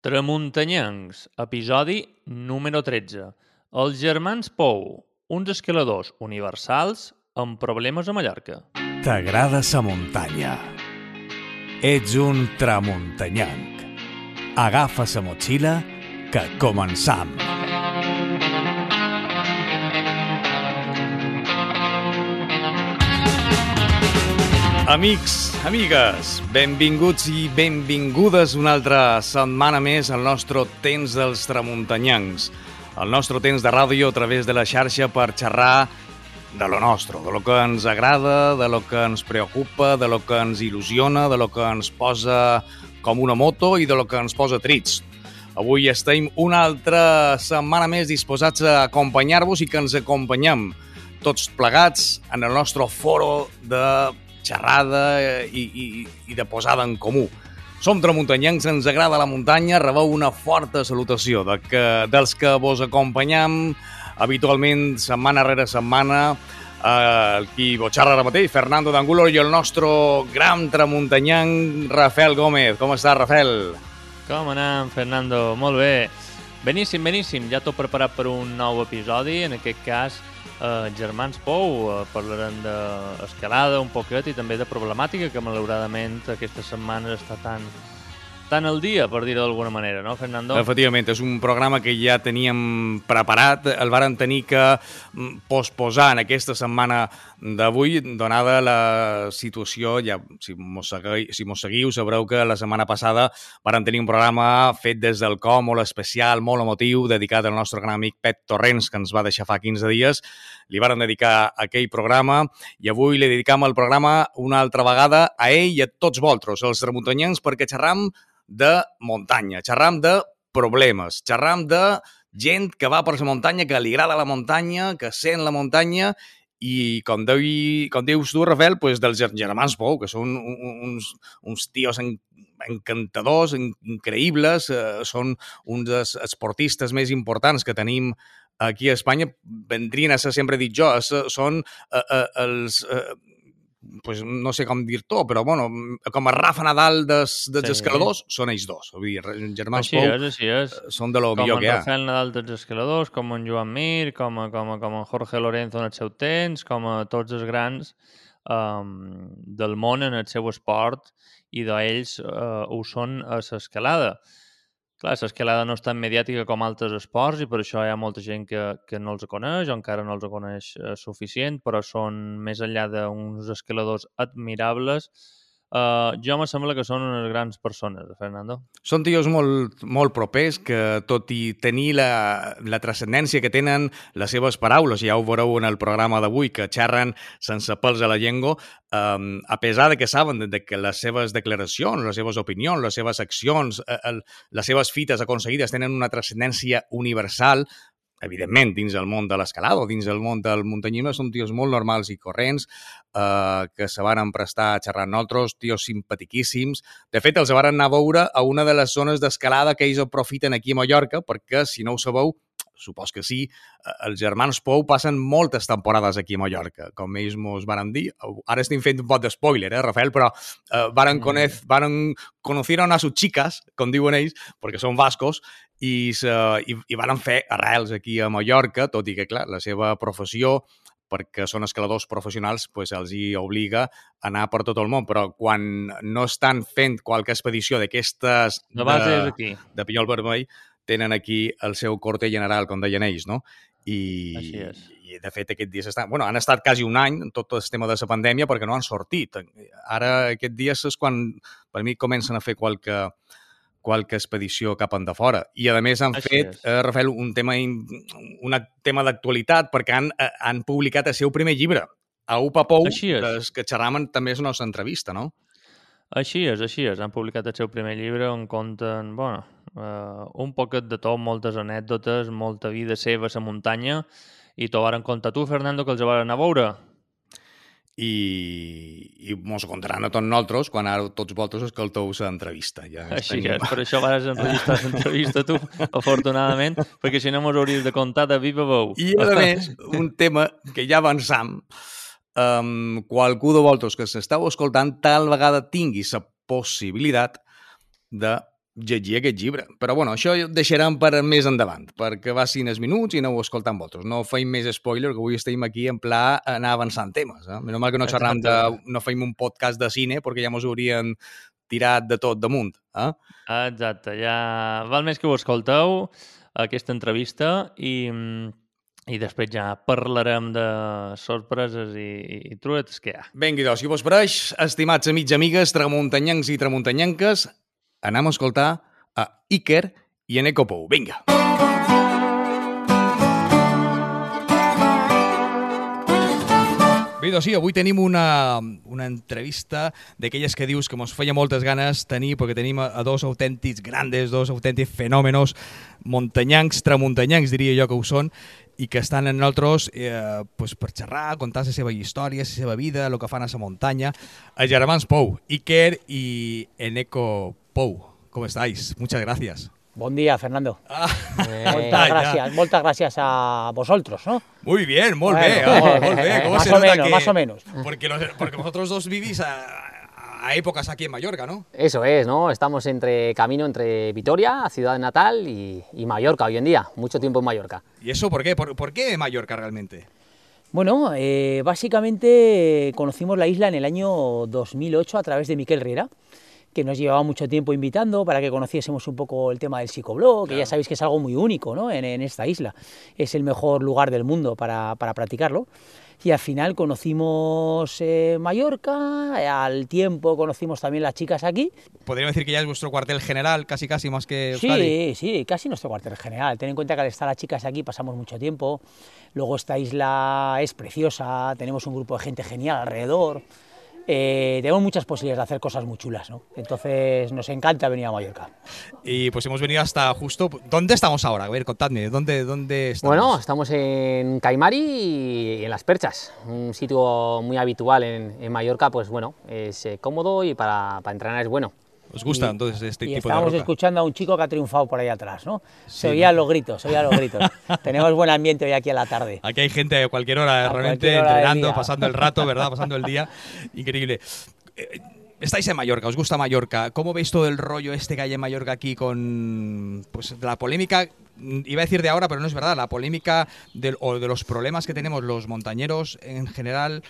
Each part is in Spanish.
Tramuntanyencs, episodi número 13. Els germans Pou, uns escaladors universals amb problemes a Mallorca. T'agrada sa muntanya. Ets un tramuntanyenc. Agafa sa motxilla que començam. Amics, amigues, benvinguts i benvingudes una altra setmana més al nostre temps dels tramuntanyancs, el nostre temps de ràdio a través de la xarxa per xerrar de lo nostre, de lo que ens agrada, de lo que ens preocupa, de lo que ens il·lusiona, de lo que ens posa com una moto i de lo que ens posa trits. Avui estem una altra setmana més disposats a acompanyar-vos i que ens acompanyem tots plegats en el nostre foro de xerrada i, i, i de posada en comú. Som tramuntanyencs, ens agrada la muntanya, rebeu una forta salutació de que, dels que vos acompanyam habitualment setmana rere setmana eh, qui vos xerra ara mateix, Fernando d'Angulo i el nostre gran tramuntanyenc Rafael Gómez. Com està, Rafael? Com anem, Fernando? Molt bé. Beníssim, beníssim. Ja tot preparat per un nou episodi, en aquest cas eh, Germans Pou, eh, parlarem d'escalada un poquet i també de problemàtica que malauradament aquesta setmana està tan, tan al dia, per dir-ho d'alguna manera, no, Fernando? Efectivament, és un programa que ja teníem preparat, el varen tenir que mm, posposar en aquesta setmana d'avui, donada la situació, ja, si mos, segui, si mos seguiu, sabreu que la setmana passada varen tenir un programa fet des del com, molt especial, molt emotiu, dedicat al nostre gran amic Pet Torrents, que ens va deixar fa 15 dies. Li varen dedicar aquell programa i avui li dedicam el programa una altra vegada a ell i a tots vosaltres, els tramuntanyans, perquè xerram de muntanya, xerram de problemes, xerram de gent que va per la muntanya, que li agrada la muntanya, que sent la muntanya i com, deu, com dius tu, Rafael, pues, dels germans Pou, que són uns, uns tios en, encantadors, increïbles, eh, són uns dels esportistes més importants que tenim aquí a Espanya, vendrien a ser, sempre he dit jo, són eh, eh, els eh, pues, no sé com dir-t'ho, però bueno, com a Rafa Nadal des, dels sí. escaladors, són ells dos. Vull dir, germans així Pou és, així és. són de lo millor que hi ha. Com en Rafael Nadal dels escaladors, com en Joan Mir, com, a, com, a, com en Jorge Lorenzo en el seu temps, com a tots els grans um, del món en el seu esport i d'ells uh, ho són a l'escalada. Clar, l'escalada no és tan mediàtica com altres esports i per això hi ha molta gent que, que no els coneix o encara no els coneix eh, suficient, però són més enllà d'uns escaladors admirables, Uh, jo me sembla que són unes grans persones, Fernando. Són tios molt, molt propers que, tot i tenir la, la transcendència que tenen les seves paraules, ja ho veureu en el programa d'avui, que xerren sense pèls a la llengua, um, a pesar de que saben de, que les seves declaracions, les seves opinions, les seves accions, eh, el, les seves fites aconseguides tenen una transcendència universal, evidentment, dins el món de l'escalada o dins el món del muntanyisme, són tios molt normals i corrents, eh, que se van prestar a xerrar amb nosaltres, tios simpatiquíssims. De fet, els van anar a veure a una de les zones d'escalada que ells aprofiten aquí a Mallorca, perquè, si no ho sabeu, supos que sí, eh, els germans Pou passen moltes temporades aquí a Mallorca, com ells mos van dir. Ara estem fent un pot de spoiler, eh, Rafael, però eh, varen, mm. conec, varen conocieron a sus chicas, com diuen ells, perquè són vascos, i, se, i, i van fer arrels aquí a Mallorca, tot i que, clar, la seva professió perquè són escaladors professionals, pues, els hi obliga a anar per tot el món, però quan no estan fent qualque expedició d'aquestes de, de, de Pinyol Vermell, tenen aquí el seu corte general, com deien ells, no? I, Així és. i de fet aquest dia estan, bueno, han estat quasi un any en tot el tema de la pandèmia perquè no han sortit. Ara aquest dia és quan per mi comencen a fer qualque, qualque expedició cap de fora. I a més han Així fet, eh, Rafael, un tema, un tema d'actualitat perquè han, eh, han publicat el seu primer llibre, a Upa Pou, que xerraven també és una nostra entrevista, no? Així és, així és. Han publicat el seu primer llibre on conten, bueno, uh, un poquet de tot, moltes anècdotes, molta vida seva a la muntanya, i t'ho varen contar tu, Fernando, que els anar a veure. I, i mos contaran a tots nosaltres quan ara tots vosaltres escolteu l'entrevista. Ja Així estem... és, per això vas enregistrar l'entrevista tu, afortunadament, perquè si no mos hauries de contar de viva veu. I a més, un tema que ja avançam, um, qualcú de vosaltres que s'esteu escoltant tal vegada tingui la possibilitat de llegir aquest llibre. Però bueno, això ho deixarem per més endavant, perquè va cinc minuts i no ho escoltem vosaltres. No feim més spoiler, que avui estem aquí en pla anar avançant temes. Eh? Menys mal que no xerram de... no feim un podcast de cine, perquè ja mos haurien tirat de tot damunt. Eh? Exacte, ja val més que ho escolteu, aquesta entrevista, i, i després ja parlarem de sorpreses i, i truetes que hi ha. Vinga, doncs, si vos pareix, estimats amics i amigues, tramuntanyancs i tramuntanyanques, anem a escoltar a Iker i Eneco Pou. Vinga! Bé, doncs sí, avui tenim una, una entrevista d'aquelles que dius que ens feia moltes ganes tenir, perquè tenim a, a dos autèntics grandes, dos autèntics fenòmenos muntanyancs, tramuntanyancs, diria jo que ho són, i que estan en nosaltres eh, pues, per xerrar, contar la seva història, la seva vida, el que fan a la muntanya. A germans Pou, Iker i Eneco Pou. ¿Cómo estáis? Muchas gracias. Buen día, Fernando. Ah, eh, muchas gracias, muchas gracias a vosotros, ¿no? Muy bien, muy bien, muy bien. ¿Cómo más se o menos, que... más o menos. Porque, los, porque vosotros dos vivís a, a, épocas aquí en Mallorca, ¿no? Eso es, ¿no? Estamos entre camino entre Vitoria, ciudad natal, y, y Mallorca hoy en día. Mucho tiempo en Mallorca. ¿Y eso por qué? ¿Por, por qué Mallorca realmente? Bueno, eh, básicamente conocimos la isla en el año 2008 a través de Miquel Riera que nos llevaba mucho tiempo invitando para que conociésemos un poco el tema del psicoblog, que ya sabéis que es algo muy único ¿no? en, esta isla. Es el mejor lugar del mundo para, para practicarlo. Y al final conocimos eh, Mallorca, al tiempo conocimos también las chicas aquí. Podríamos decir que ya es vuestro cuartel general, casi casi más que Euskadi. Sí, sí, casi nuestro cuartel general. Ten en cuenta que al estar las chicas aquí pasamos mucho tiempo. Luego esta isla es preciosa, tenemos un grupo de gente genial alrededor eh, tenemos muchas posibilidades de hacer cosas muy chulas, ¿no? Entonces nos encanta venir a Mallorca. Y pues hemos venido hasta justo... ¿Dónde estamos ahora? A ver, contadme, ¿dónde, dónde estamos? Bueno, estamos en Caimari y en Las Perchas, un sitio muy habitual en, en Mallorca, pues bueno, es eh, cómodo y para, para entrenar es bueno. ¿Os gusta entonces este y tipo de Estamos escuchando a un chico que ha triunfado por ahí atrás, ¿no? se oían los gritos, se oían los gritos. Tenemos buen ambiente hoy aquí a la tarde. Aquí hay gente a cualquier hora, realmente entrenando, pasando el rato, ¿verdad? Pasando el día. Increíble. Eh, estáis en Mallorca, os gusta Mallorca. ¿Cómo veis todo el rollo este que hay en Mallorca aquí con pues la polémica? Iba a decir de ahora, pero no es verdad. La polémica o de los problemas que tenemos los montañeros en general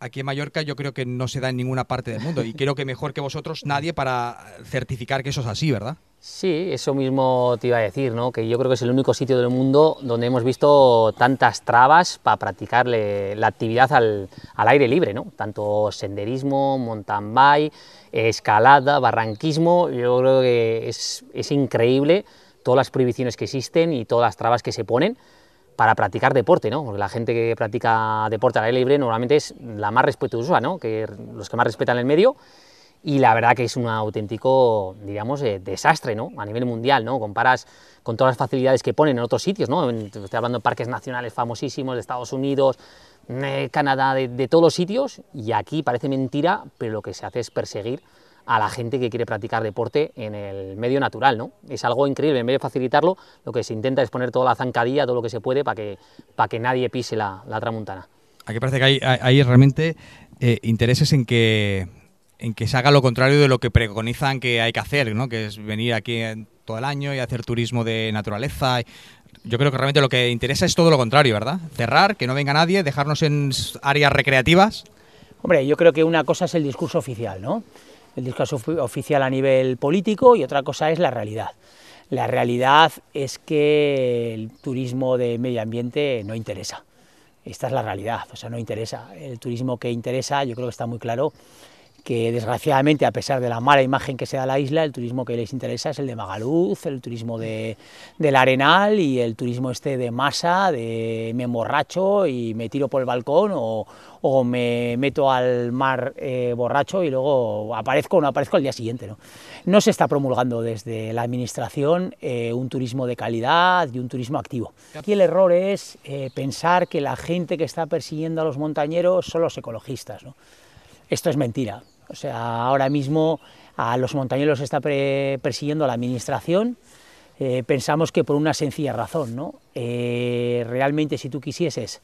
aquí en Mallorca yo creo que no se da en ninguna parte del mundo y creo que mejor que vosotros nadie para certificar que eso es así, ¿verdad? Sí, eso mismo te iba a decir, ¿no? que yo creo que es el único sitio del mundo donde hemos visto tantas trabas para practicar la actividad al, aire libre, ¿no? tanto senderismo, mountain bike, escalada, barranquismo, yo creo que es, es increíble todas las prohibiciones que existen y todas las trabas que se ponen, para practicar deporte, ¿no? Porque la gente que practica deporte al aire libre normalmente es la más respetuosa, ¿no? Que los que más respetan el medio y la verdad que es un auténtico, digamos, eh, desastre, ¿no? A nivel mundial, ¿no? Comparas con todas las facilidades que ponen en otros sitios, ¿no? Estoy hablando de parques nacionales famosísimos de Estados Unidos, eh, Canadá, de, de todos los sitios y aquí parece mentira, pero lo que se hace es perseguir a la gente que quiere practicar deporte en el medio natural, ¿no? Es algo increíble, en vez de facilitarlo, lo que se intenta es poner toda la zancadilla, todo lo que se puede para que, para que nadie pise la, la tramuntana. Aquí parece que hay, hay, realmente eh, intereses en que, en que se haga lo contrario de lo que preconizan que hay que hacer, ¿no? Que es venir aquí todo el año y hacer turismo de naturaleza. Yo creo que realmente lo que interesa es todo lo contrario, ¿verdad? Cerrar, que no venga nadie, dejarnos en áreas recreativas. Hombre, yo creo que una cosa es el discurso oficial, ¿no? El discurso oficial a nivel político y otra cosa es la realidad. La realidad es que el turismo de medio ambiente no interesa. Esta es la realidad, o sea, no interesa. El turismo que interesa, yo creo que está muy claro, que desgraciadamente, a pesar de la mala imagen que se da a la isla, el turismo que les interesa es el de Magaluz, el turismo de, del Arenal y el turismo este de masa, de me emborracho y me tiro por el balcón o, o me meto al mar eh, borracho y luego aparezco o no aparezco al día siguiente. ¿no? no se está promulgando desde la administración eh, un turismo de calidad y un turismo activo. Aquí el error es eh, pensar que la gente que está persiguiendo a los montañeros son los ecologistas. ¿no? Esto es mentira. O sea, ahora mismo a los montañeros está persiguiendo la administración. Eh, pensamos que por una sencilla razón, ¿no? Eh, realmente si tú quisieses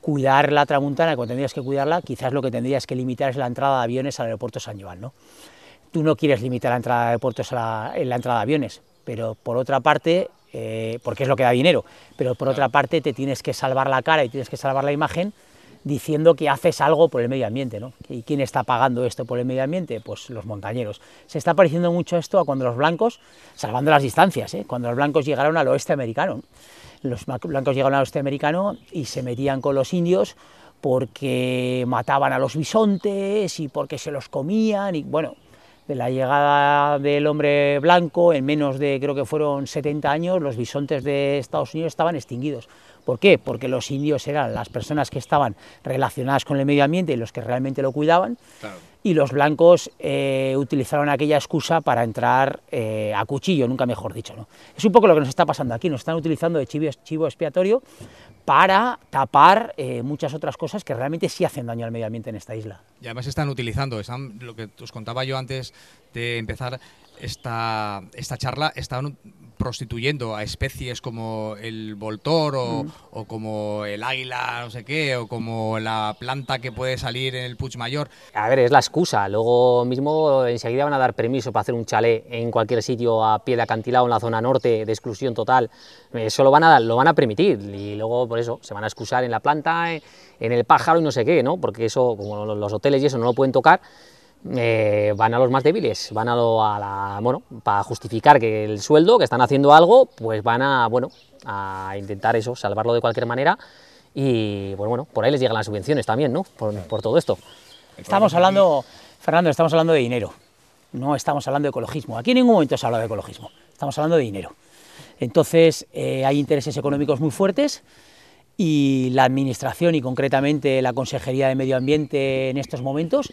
cuidar la tramuntana cuando tendrías que cuidarla, quizás lo que tendrías que limitar es la entrada de aviones al aeropuerto San Joan, ¿no? tú no quieres limitar la entrada de puertos a la, en la entrada de aviones, pero por otra parte, eh, porque es lo que da dinero, pero por otra parte te tienes que salvar la cara y tienes que salvar la imagen diciendo que haces algo por el medio ambiente, ¿no? ¿Y quién está pagando esto por el medio ambiente? Pues los montañeros. Se está pareciendo mucho esto a cuando los blancos, salvando las distancias, ¿eh? cuando los blancos llegaron al oeste americano. Los blancos llegaron al oeste americano y se metían con los indios porque mataban a los bisontes y porque se los comían y bueno, de la llegada del hombre blanco, en menos de creo que fueron 70 años, los bisontes de Estados Unidos estaban extinguidos. ¿Por qué? Porque los indios eran las personas que estaban relacionadas con el medio ambiente y los que realmente lo cuidaban, y los blancos eh, utilizaron aquella excusa para entrar eh, a cuchillo, nunca mejor dicho. ¿no? Es un poco lo que nos está pasando aquí, nos están utilizando de chivo, chivo expiatorio para tapar eh, muchas otras cosas que realmente sí hacen daño al medio ambiente en esta isla. Y además están utilizando, están, lo que os contaba yo antes de empezar esta, esta charla, están prostituyendo a especies como el voltor mm. o, como el águila, no sé qué, o como la planta que puede salir en el Puig Mayor. A ver, es la excusa. Luego mismo enseguida van a dar permiso para hacer un chalet en cualquier sitio a pie de acantilado en la zona norte de exclusión total. Eso lo van a, lo van a permitir y luego por eso se van a excusar en la planta, en el pájaro y no sé qué, ¿no? Porque eso, como los hoteles y eso no lo pueden tocar, eh, van a los más débiles, van a, a la, bueno, para justificar que el sueldo, que están haciendo algo, pues van a, bueno, a intentar eso, salvarlo de cualquier manera y, pues bueno, por ahí les llegan las subvenciones también, ¿no? Por, todo esto. Estamos hablando, Fernando, estamos hablando de dinero, no estamos hablando de ecologismo. Aquí en ningún momento se habla de ecologismo, estamos hablando de dinero. Entonces, eh, hay intereses económicos muy fuertes y la Administración y concretamente la Consejería de Medio Ambiente en estos momentos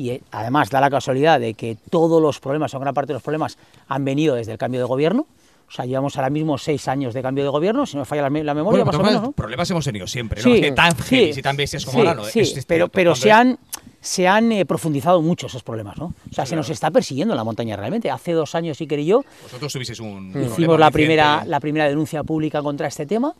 y eh, además da la casualidad de que todos los problemas, o gran parte de los problemas, han venido desde el cambio de gobierno. O sea, llevamos ahora mismo seis años de cambio de gobierno, si no me falla la, memoria, más o menos, ¿no? Problemas hemos tenido siempre, ¿no? Sí, tan sí, y tan bestias como ahora, ¿no? Sí, pero, pero se han, se han eh, profundizado mucho esos problemas, ¿no? O sea, se nos está persiguiendo en la montaña realmente. Hace dos años, sí que yo... Vosotros tuvisteis un... Hicimos la primera, la primera denuncia pública contra este tema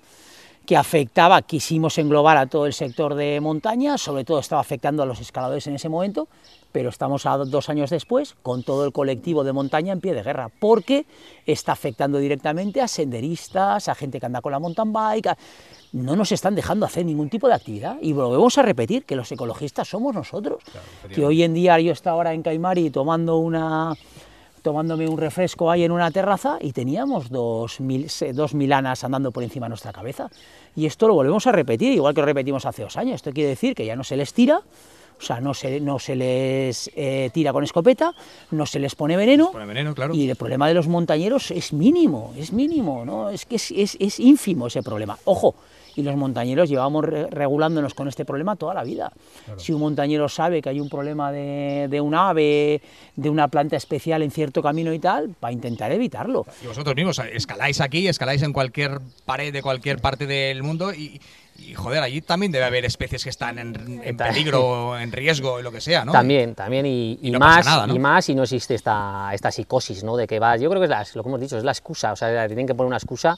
que afectaba, quisimos englobar a todo el sector de montaña, sobre todo estaba afectando a los escaladores en ese momento, pero estamos a dos años después con todo el colectivo de montaña en pie de guerra, porque está afectando directamente a senderistas, a gente que anda con la mountain bike, no nos están dejando hacer ningún tipo de actividad y volvemos a repetir que los ecologistas somos nosotros, que hoy en día yo estaba ahora en Caimari tomando una tomándome un refresco ahí en una terraza y teníamos dos, mil, dos milanas andando por encima de nuestra cabeza. Y esto lo volvemos a repetir, igual que lo repetimos hace dos años. Esto quiere decir que ya no se les tira, o sea, no se, no se les eh, tira con escopeta, no se les pone veneno, y el problema de los montañeros es mínimo, es mínimo, ¿no? es que es, es, es ínfimo ese problema. Ojo, y los montañeros llevamos regulándonos con este problema toda la vida. Si un montañero sabe que hay un problema de, de, un ave, de una planta especial en cierto camino y tal, va a intentar evitarlo. Y vosotros mismos escaláis aquí, escaláis en cualquier pared de cualquier parte del mundo y, y joder, allí también debe haber especies que están en, peligro, en riesgo, lo que sea, ¿no? También, también, y, y, más, y más si no existe esta, esta psicosis, ¿no? De que va, yo creo que es lo que hemos dicho, es la excusa, o sea, tienen que poner una excusa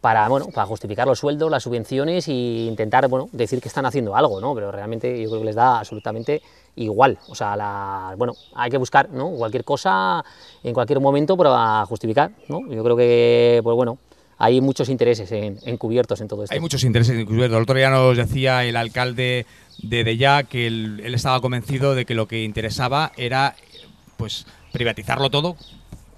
para, bueno, para justificar los sueldos, las subvenciones e intentar bueno, decir que están haciendo algo, ¿no? pero realmente yo creo que les da absolutamente igual. O sea, la, bueno, hay que buscar ¿no? cualquier cosa en cualquier momento para justificar. ¿no? Yo creo que, pues bueno, hay muchos intereses encubiertos en todo esto. Hay muchos intereses encubiertos. El otro día nos decía el alcalde de Deya que él, estaba convencido de que lo que interesaba era pues privatizarlo todo,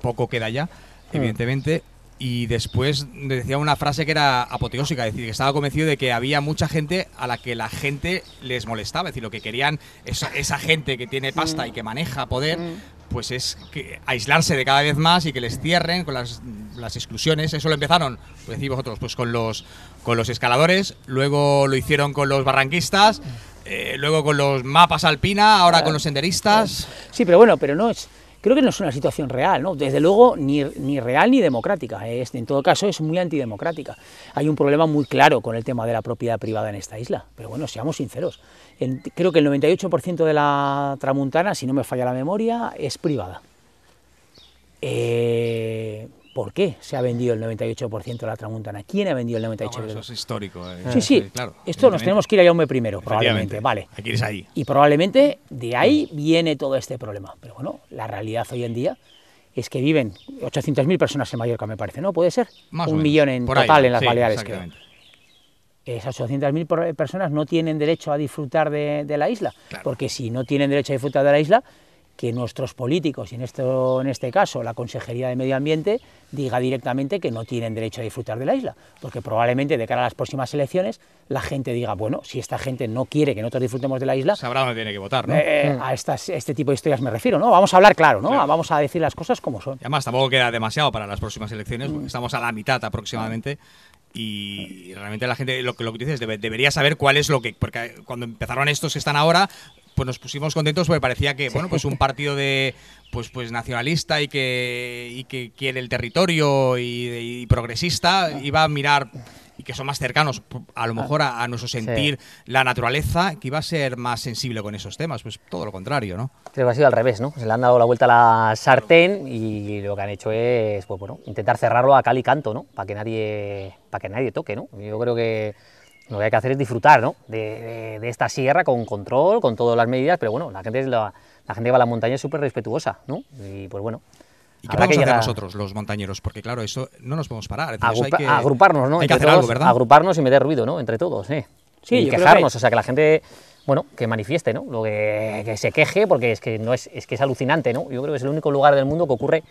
poco queda ya, mm. evidentemente, y después decía una frase que era apoteósica, es decir, que estaba convencido de que había mucha gente a la que la gente les molestaba, es decir, lo que querían esa, esa gente que tiene pasta y que maneja poder, mm. pues es que aislarse de cada vez más y que les cierren con las, las exclusiones. Eso lo empezaron, pues decís vosotros, pues con los, con los escaladores, luego lo hicieron con los barranquistas, eh, luego con los mapas alpina, ahora con los senderistas. Sí, pero bueno, pero no es creo que no es una situación real, ¿no? desde luego ni, ni real ni democrática, es, en todo caso es muy antidemocrática. Hay un problema muy claro con el tema de la propiedad privada en esta isla, pero bueno, seamos sinceros, creo que el 98% de la tramuntana, si no me falla la memoria, es privada. Eh, ¿Por qué se ha vendido el 98% de la Tramuntana? ¿Quién ha vendido el 98%? No, bueno, eso es histórico. Eh. Sí, sí, claro, esto nos tenemos que ir a Jaume primero, probablemente, vale. Aquí eres ahí. Y probablemente de ahí viene todo este problema. Pero bueno, la realidad hoy en día es que viven 800.000 personas en Mallorca, me parece, ¿no? ¿Puede ser? Más Un menos. millón en ahí, total en las sí, Baleares, creo. Esas 800.000 por- personas no tienen derecho a disfrutar de, de la isla, Claro. porque si no tienen derecho a disfrutar de la isla, que nuestros políticos, y en, esto, en este caso la Consejería de Medio Ambiente, diga directamente que no tienen derecho a disfrutar de la isla, porque probablemente de cara a las próximas elecciones la gente diga, bueno, si esta gente no quiere que nosotros disfrutemos de la isla, Sabrá dónde tiene que votar, ¿no? eh, a estas, este tipo de historias me refiero, ¿no? Vamos a hablar claro, ¿no? Claro. Vamos a decir las cosas como son. Y además tampoco queda demasiado para las próximas elecciones, Mm. porque estamos a la mitad aproximadamente. Y realmente la gente, lo que, lo que dices, debe- debería saber cuál es lo que. Porque cuando empezaron estos que están ahora, pues nos pusimos contentos porque parecía que, bueno, pues un partido de. Pues, pues nacionalista y que, y que quiere el territorio y, y progresista iba a mirar y que son más cercanos a lo mejor a, a nuestro sentir la naturaleza que iba a ser más sensible con esos temas pues todo lo contrario no Creo que ha sido al revés, ¿no? Se le han dado la vuelta a la sartén y lo que han hecho es, pues bueno, intentar cerrarlo a cal y canto, ¿no? Para que nadie, para que nadie toque, ¿no? Yo creo que lo que hay que hacer es disfrutar, ¿no? De, de- de esta sierra con control, con todas las medidas, pero bueno, la gente, es la, la gente que va a la montaña es súper respetuosa, ¿no? Y pues bueno. ¿Y qué vamos que a hacer llegar- nosotros, los montañeros? Porque claro, eso no nos podemos parar. es decir, eso hay que- agruparnos, ¿no? Hay que hacer algo, ¿verdad? Agruparnos y meter ruido, ¿no? Entre todos, ¿eh? Sí, y que quejarnos, o sea, que la gente, bueno, que manifieste, ¿no? Lo que, que se queje, porque es que no es, es que es alucinante, ¿no? Yo creo que es el único lugar del mundo que ocurre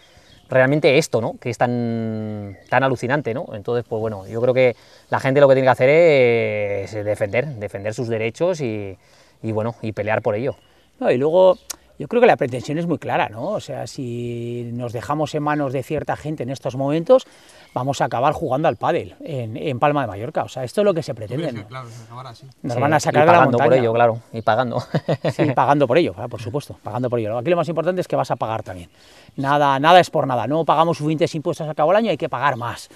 realmente esto, ¿no? Que es tan, tan alucinante, ¿no? Entonces, pues bueno, yo creo que la gente lo que tiene que hacer es defender, defender sus derechos y, bueno, y pelear por ello. No, y luego yo creo que la pretensión es muy clara, ¿no? O sea, si nos dejamos en manos de cierta gente en estos momentos, vamos a acabar jugando al pádel en, en Palma de Mallorca. O sea, esto es lo que se pretende. ¿no? Claro, se acabará así. Nos Sí, van a y sacar de la pagando montaña. por ello, claro, y pagando. Sí, pagando por ello, por supuesto, pagando por ello. Aquí lo más importante es que vas a pagar también. Nada, nada es por nada. No pagamos suficientes impuestos al cabo del año, hay que pagar más.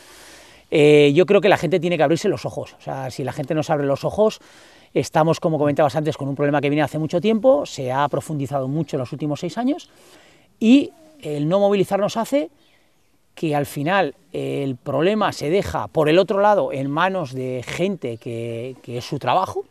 Eh, yo creo que la gente tiene que abrirse los ojos. O sea, si la gente no se abre los ojos, estamos, como comentabas antes, con un problema que viene hace mucho tiempo, se ha profundizado mucho en los últimos seis años, y el no movilizarnos hace que al final el problema se deja por el otro lado en manos de gente que, que es su trabajo,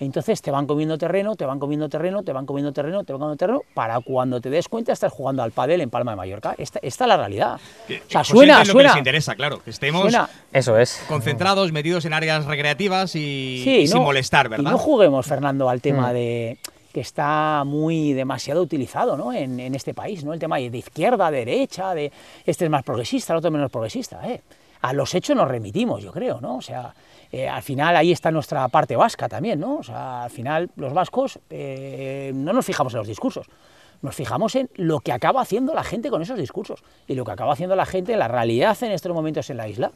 entonces te van comiendo terreno, te van comiendo terreno, te van comiendo terreno, te van comiendo terreno, para cuando te des cuenta estás jugando al pádel en Palma de Mallorca. Esta, esta es la realidad. O sea, suena, es lo que suena, les interesa, claro. Que estemos suena, Eso es. concentrados, metidos en áreas recreativas y, Sí, y sin no- molestar, Y ¿verdad? no juguemos, Fernando, al tema Mm. de que está muy demasiado utilizado ¿no? en, en este país, ¿no? el tema de izquierda, derecha, de este es más progresista, el otro menos progresista. ¿eh? A los hechos nos remitimos, yo creo, ¿no? O sea, eh, al final ahí está nuestra parte vasca también, ¿no? O sea, al final los vascos eh, no nos fijamos en los discursos, nos fijamos en lo que acaba haciendo la gente con esos discursos. Y lo que acaba haciendo la gente, la realidad en estos momentos en la isla,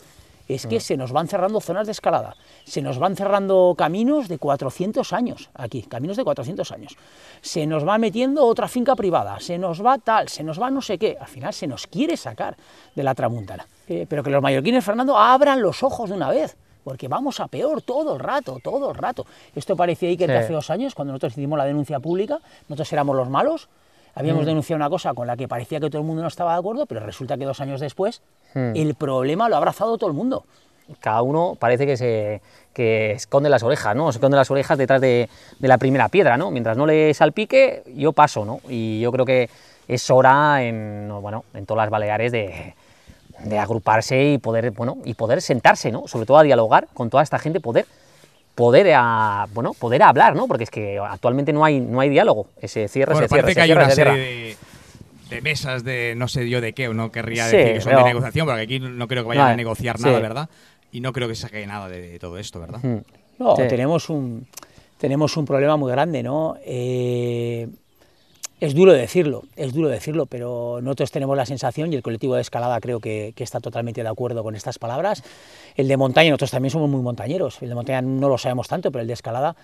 es que se nos van cerrando zonas de escalada, se nos van cerrando caminos de 400 años aquí, caminos de 400 años. Se nos va metiendo otra finca privada, se nos va tal, se nos va no sé qué. Al final se nos quiere sacar de la tramuntana. Eh, pero que los mallorquines, Fernando, abran los ojos de una vez. Porque vamos a peor todo el rato, todo el rato. Esto parecía ahí que Sí. hace dos años, cuando nosotros hicimos la denuncia pública, nosotros éramos los malos, habíamos denunciado una cosa con la que parecía que todo el mundo no estaba de acuerdo, pero resulta que dos años después el problema lo ha abrazado todo el mundo. cada uno parece que se que esconde las orejas, ¿no? Se esconde las orejas detrás de, de la primera piedra, ¿no? Mientras no le salpique, yo paso, ¿no? Y yo creo que es hora en, no, bueno, en todas las Baleares de, de agruparse y poder, bueno, y poder sentarse, ¿no? Sobre todo a dialogar con toda esta gente, poder poder a, bueno, poder hablar, ¿no? Porque es que actualmente no hay no hay diálogo, ese cierre, Bueno, se cierra, parece se que hay cierra, una se cierra. serie de, de mesas de no sé yo de qué, no querría Sí, decir que son pero- de negociación, porque aquí no creo que vayan No, a negociar sí. nada, ¿verdad? Y no creo que saque nada de todo esto, ¿verdad? Mm. No, Sí. tenemos, un, tenemos un problema muy grande, ¿no? Eh, es duro decirlo, es duro decirlo, pero nosotros tenemos la sensación, y el colectivo de escalada creo que, que está totalmente de acuerdo con estas palabras, el de montaña, nosotros también somos muy montañeros, el de montaña no lo sabemos tanto, pero el de escalada,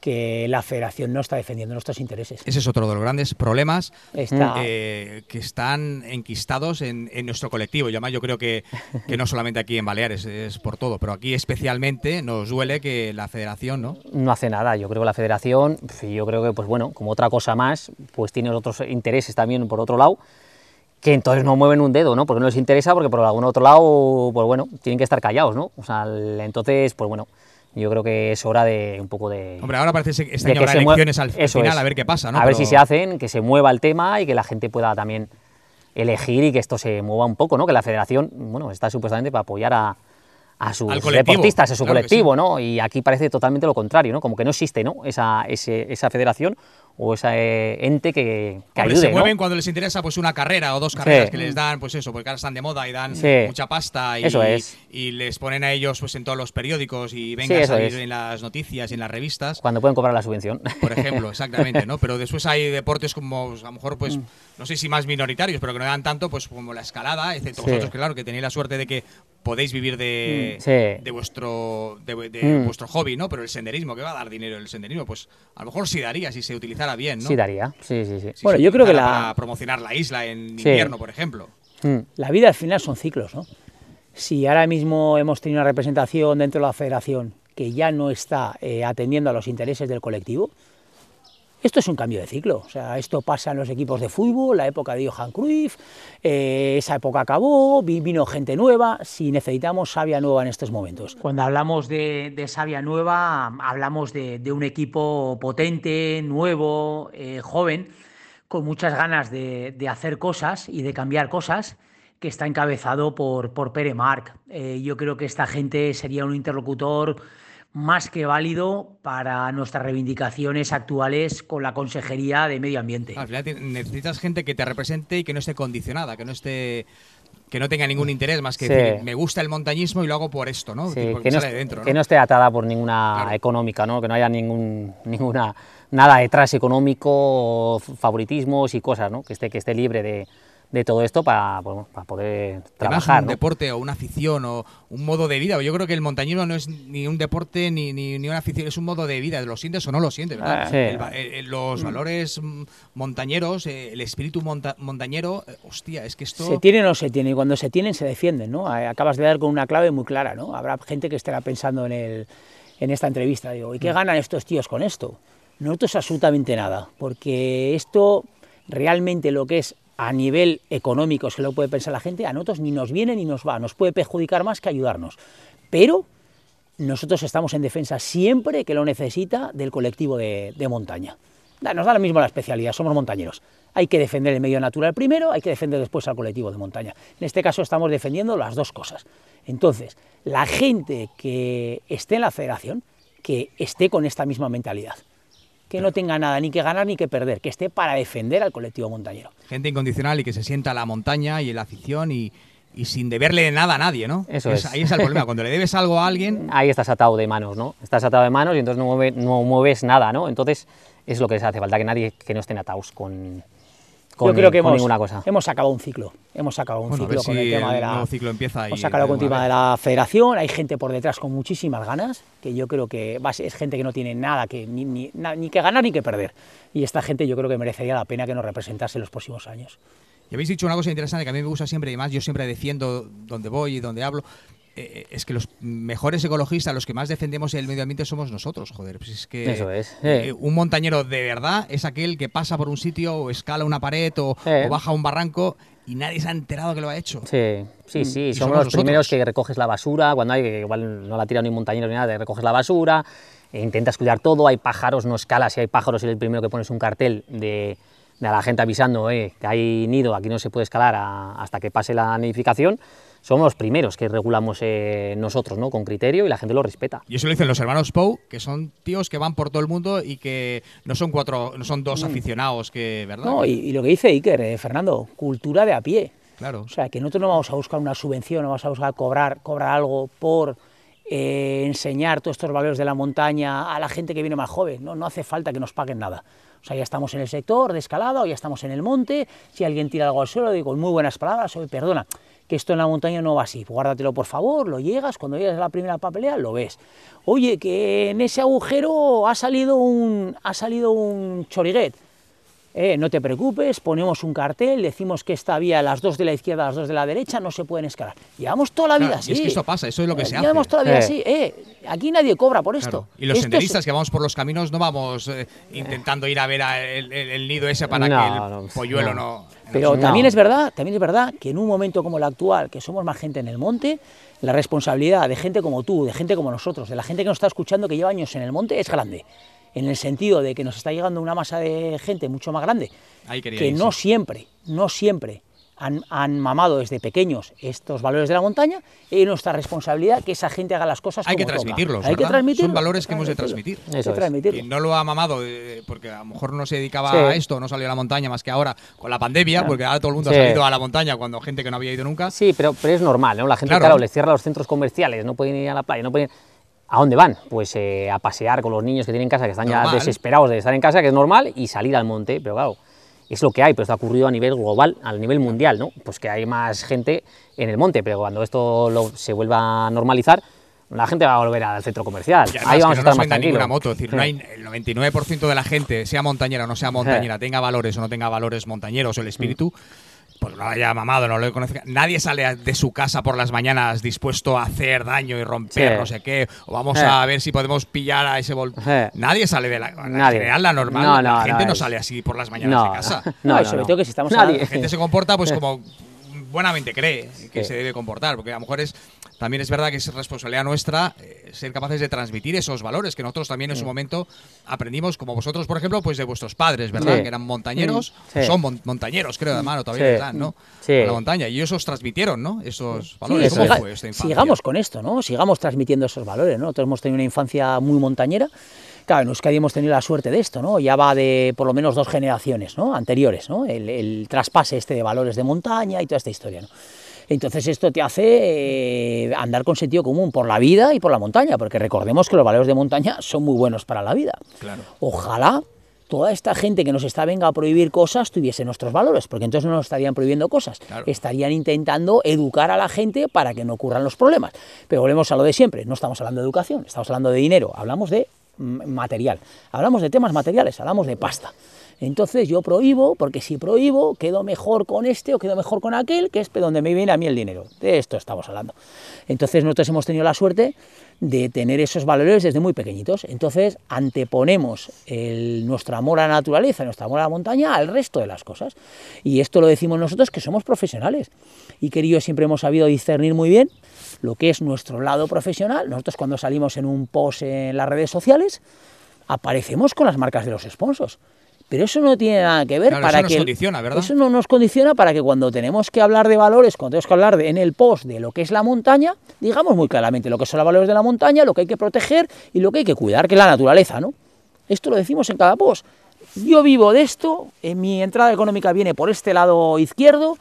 que la federación no está defendiendo nuestros intereses. Ese es otro de los grandes problemas Está, eh, que están enquistados en, en nuestro colectivo. Y además yo creo que, que no solamente aquí en Baleares, es por todo, pero aquí especialmente nos duele que la federación, ¿no? no hace nada. Yo creo que la federación, yo creo que, pues bueno, como otra cosa más, pues tiene otros intereses también por otro lado, que entonces no mueven un dedo, ¿no? Porque no les interesa, porque por algún otro lado, pues bueno, tienen que estar callados, ¿no? O sea, entonces, pues bueno, yo creo que es hora de un poco de... Hombre, ahora parece que este año habrá elecciones al final, a ver qué pasa, ¿no? A ver si se hacen, que se mueva el tema y que la gente pueda también elegir y que esto se mueva un poco, ¿no? Que la federación, bueno, está supuestamente para apoyar a, a sus deportistas, a su colectivo, ¿no? Y aquí parece totalmente lo contrario, ¿no? Como que no existe, ¿no? Esa, esa federación o ese ente que, que ayude. Se mueven cuando les interesa pues una carrera o dos carreras que les dan, pues eso, porque ahora están de moda y dan mucha pasta y, y, les ponen a ellos pues en todos los periódicos y vengan a salir en las noticias y en las revistas. Cuando pueden cobrar la subvención. Por ejemplo, exactamente, ¿no? Pero después hay deportes como a lo mejor pues no sé si más minoritarios, pero que no dan tanto pues como la escalada, excepto vosotros claro que tenéis la suerte de que podéis vivir de, mm, de vuestro de, mm. vuestro hobby, ¿no? Pero el senderismo, ¿qué va a dar dinero el senderismo? Pues a lo mejor sí daría si se utilizara bien, ¿no? Sí, daría. Sí, sí, sí. bueno, yo creo que la. Para promocionar la isla en invierno, por ejemplo. Mm. La vida al final son ciclos, ¿no? Si ahora mismo hemos tenido una representación dentro de la federación que ya no está eh, atendiendo a los intereses del colectivo, esto es un cambio de ciclo, o sea, esto pasa en los equipos de fútbol, la época de Johan Cruyff, eh, esa época acabó, vino gente nueva, si necesitamos sabia nueva en estos momentos. Cuando hablamos de, de sabia nueva, hablamos de, un equipo potente, nuevo, eh, joven, con muchas ganas de, hacer cosas y de cambiar cosas, que está encabezado por, por Pere Marc. Eh, yo creo que esta gente sería un interlocutor más que válido para nuestras reivindicaciones actuales con la Consejería de Medio Ambiente. Al final necesitas gente que te represente y que no esté condicionada, que no esté que no tenga ningún interés más que decir, me gusta el montañismo y lo hago por esto, ¿no? que, no, que no esté atada por ninguna económica, ¿no? Que no haya ningún, ninguna nada detrás económico, favoritismos y cosas, ¿no? Que esté, que esté libre de, de todo esto para, para poder trabajar. un deporte o una afición o un modo de vida. Yo creo que el montañismo no es ni un deporte ni, ni, una afición, es un modo de vida. ¿Lo sientes o no lo sientes? Ah, los valores montañeros, eh, el espíritu montañero, eh, hostia, es que esto... Se tiene o no se tiene, y cuando se tienen se defienden, ¿no? Acabas de dar con una clave muy clara, ¿no? Habrá gente que estará pensando en, el, en esta entrevista, digo, ¿y qué mm. ganan estos tíos con esto? Nosotros absolutamente nada, porque esto realmente lo que es a nivel económico, se lo puede pensar la gente, a nosotros ni nos viene ni nos va, nos puede perjudicar más que ayudarnos. Pero nosotros estamos en defensa siempre que lo necesita del colectivo de, montaña. Nos da lo mismo la especialidad, somos montañeros. Hay que defender el medio natural primero, hay que defender después al colectivo de montaña. En este caso estamos defendiendo las dos cosas. Entonces, la gente que esté en la federación, que esté con esta misma mentalidad que no tenga nada ni que ganar ni que perder, que esté para defender al colectivo montañero. Gente incondicional y que se sienta a la montaña y en la afición y, sin deberle nada a nadie, ¿no? Eso es. Ahí es el problema, cuando le debes algo a alguien... Ahí estás atado de manos, ¿no? Estás atado de manos y entonces no, no mueves nada, ¿no? Entonces es lo que se hace falta, que nadie que no estén atados con, yo creo que hemos, cosa. hemos acabado un ciclo. Hemos acabado un ciclo con el tema de la. ciclo empieza hemos sacado con el tema de la federación. Hay gente por detrás con muchísimas ganas, que yo creo que es gente que no tiene nada que ni, ni, que ganar ni que perder. Y esta gente yo creo que merecería la pena que nos representase en los próximos años. Y habéis dicho una cosa interesante que a mí me gusta siempre, y además yo siempre defiendo donde voy y donde hablo, eh, es que los mejores ecologistas, los que más defendemos el medio ambiente somos nosotros, joder. Pues es que Eso es. Eh, un montañero de verdad es aquel que pasa por un sitio o escala una pared o, baja un barranco y nadie se ha enterado que lo ha hecho. Sí, sí, sí. Somos, los primeros que recoges la basura, cuando hay, que igual no la tira ni un montañero ni nada, recoges la basura, e intentas cuidar todo, hay pájaros, no escalas, si hay pájaros eres el primero que pones un cartel de, de a la gente avisando eh, que hay nido, aquí no se puede escalar hasta que pase la nidificación somos los primeros que regulamos eh, nosotros, ¿no? Con criterio y la gente lo respeta. Y eso lo dicen los hermanos Pou, que son tíos que van por todo el mundo y que no son cuatro, no son dos mm. aficionados que, ¿verdad? No, y, lo que dice Iker, eh, Fernando, cultura de a pie. Claro. O sea, que nosotros no vamos a buscar una subvención, no vamos a buscar cobrar, cobrar algo por eh, enseñar todos estos valores de la montaña a la gente que viene más joven. No, no hace falta que nos paguen nada. O sea, ya estamos en el sector de escalada o ya estamos en el monte. Si alguien tira algo al suelo, digo muy buenas palabras, oye, perdona, que esto en la montaña no va así, guárdatelo por favor, lo llegas, cuando llegas a la primera papelea lo ves. Oye, que en ese agujero ha salido un, ha salido un choriguet, eh, no te preocupes, ponemos un cartel, decimos que esta vía, las dos de la izquierda, las dos de la derecha, no se pueden escalar. Llevamos toda la vida Claro, así. y es que eso pasa, eso es lo que se hace. Llevamos toda la vida Eh. así. Eh, aquí nadie cobra por esto. Claro. Y los Esto es- senderistas que vamos por los caminos no vamos eh, intentando ir a ver a el, el- el nido ese para No, que el no, polluelo no. no. Pero No. también es verdad, también es verdad que en un momento como el actual, que somos más gente en el monte, la responsabilidad de gente como tú, de gente como nosotros, de la gente que nos está escuchando que lleva años en el monte es grande. En el sentido de que nos está llegando una masa de gente mucho más grande, Ahí que ir, no siempre, no siempre han, han mamado desde pequeños estos valores de la montaña, y nuestra responsabilidad que esa gente haga las cosas Hay que toca. transmitirlos, Hay que transmitirlos. Son valores que hemos de transmitir. Eso. Y no lo ha mamado eh, porque a lo mejor no se dedicaba Sí. a esto, no salió a la montaña más que ahora con la pandemia, porque ahora todo el mundo Sí. ha salido a la montaña cuando gente que no había ido nunca. Sí, pero, pero es normal, ¿no? La gente, Claro. claro, les cierra los centros comerciales, no pueden ir a la playa, no pueden... ¿A dónde van? Pues eh, a pasear con los niños que tienen en casa, que están ya desesperados de estar en casa, que es normal, y salir al monte, pero claro, es lo que hay, pero esto ha ocurrido a nivel global, a nivel mundial, ¿no? Pues que hay más gente en el monte, pero cuando esto lo- se vuelva a normalizar, la gente va a volver al centro comercial. Además Ahí que vamos no a estar nos más tranquilos. ninguna moto, es decir, no hay el 99% de la gente, sea montañera o no sea montañera, tenga valores o no tenga valores montañeros o el espíritu, pues no lo haya mamado, no lo conozca. Nadie sale de su casa por las mañanas dispuesto a hacer daño y romper Sí. no sé qué, o vamos Sí. a ver si podemos pillar a ese vol... Sí. Nadie sale de la... En Nadie. general, la normal, No, la gente no, sale así por las mañanas de casa. No, sobre todo que si estamos Nadie. La gente se comporta pues como buenamente cree que Sí. se debe comportar, porque a lo mejor es también es verdad que es responsabilidad nuestra eh, ser capaces de transmitir esos valores que nosotros también en su momento aprendimos, como vosotros, por ejemplo, pues de vuestros padres, ¿verdad? Sí. Que eran montañeros, Sí. son mon- montañeros, creo, además, todavía Sí. están, ¿no? Sí. A la montaña. Y ellos os transmitieron, ¿no? Esos Sí, valores. ¿Cómo fue esta infancia? sigamos con esto, ¿no? Sigamos transmitiendo esos valores, ¿no? Nosotros hemos tenido una infancia muy montañera. Claro, en Euskadi hemos tenido la suerte de esto, ¿no? Ya va de por lo menos dos generaciones, ¿no? Anteriores, ¿no? El, el traspase este de valores de montaña y toda esta historia, ¿no? Entonces esto te hace eh, andar con sentido común por la vida y por la montaña, porque recordemos que los valores de montaña son muy buenos para la vida. Claro. Ojalá toda esta gente que nos está venga a prohibir cosas tuviese nuestros valores, porque entonces no nos estarían prohibiendo cosas, Claro. estarían intentando educar a la gente para que no ocurran los problemas. Pero volvemos a lo de siempre, no estamos hablando de educación, estamos hablando de dinero, hablamos de material, hablamos de temas materiales, hablamos de pasta. Entonces yo prohíbo, porque si prohíbo, quedo mejor con este o quedo mejor con aquel, que es donde me viene a mí el dinero. De esto estamos hablando. Entonces nosotros hemos tenido la suerte de tener esos valores desde muy pequeñitos. Entonces anteponemos nuestro amor a la naturaleza, nuestro amor a la montaña al resto de las cosas. Y esto lo decimos nosotros que somos profesionales. Y que yo siempre hemos sabido discernir muy bien lo que es nuestro lado profesional. Nosotros cuando salimos en un post en las redes sociales, aparecemos con las marcas de los sponsors. Pero eso no tiene nada que ver Claro, para eso nos que condiciona, ¿verdad? eso no nos condiciona para que cuando tenemos que hablar de valores, cuando tenemos que hablar de- en el post de lo que es la montaña, digamos muy claramente lo que son los valores de la montaña, lo que hay que proteger y lo que hay que cuidar, que es la naturaleza, ¿no? Esto lo decimos en cada post. Yo vivo de esto, en mi entrada económica viene por este lado izquierdo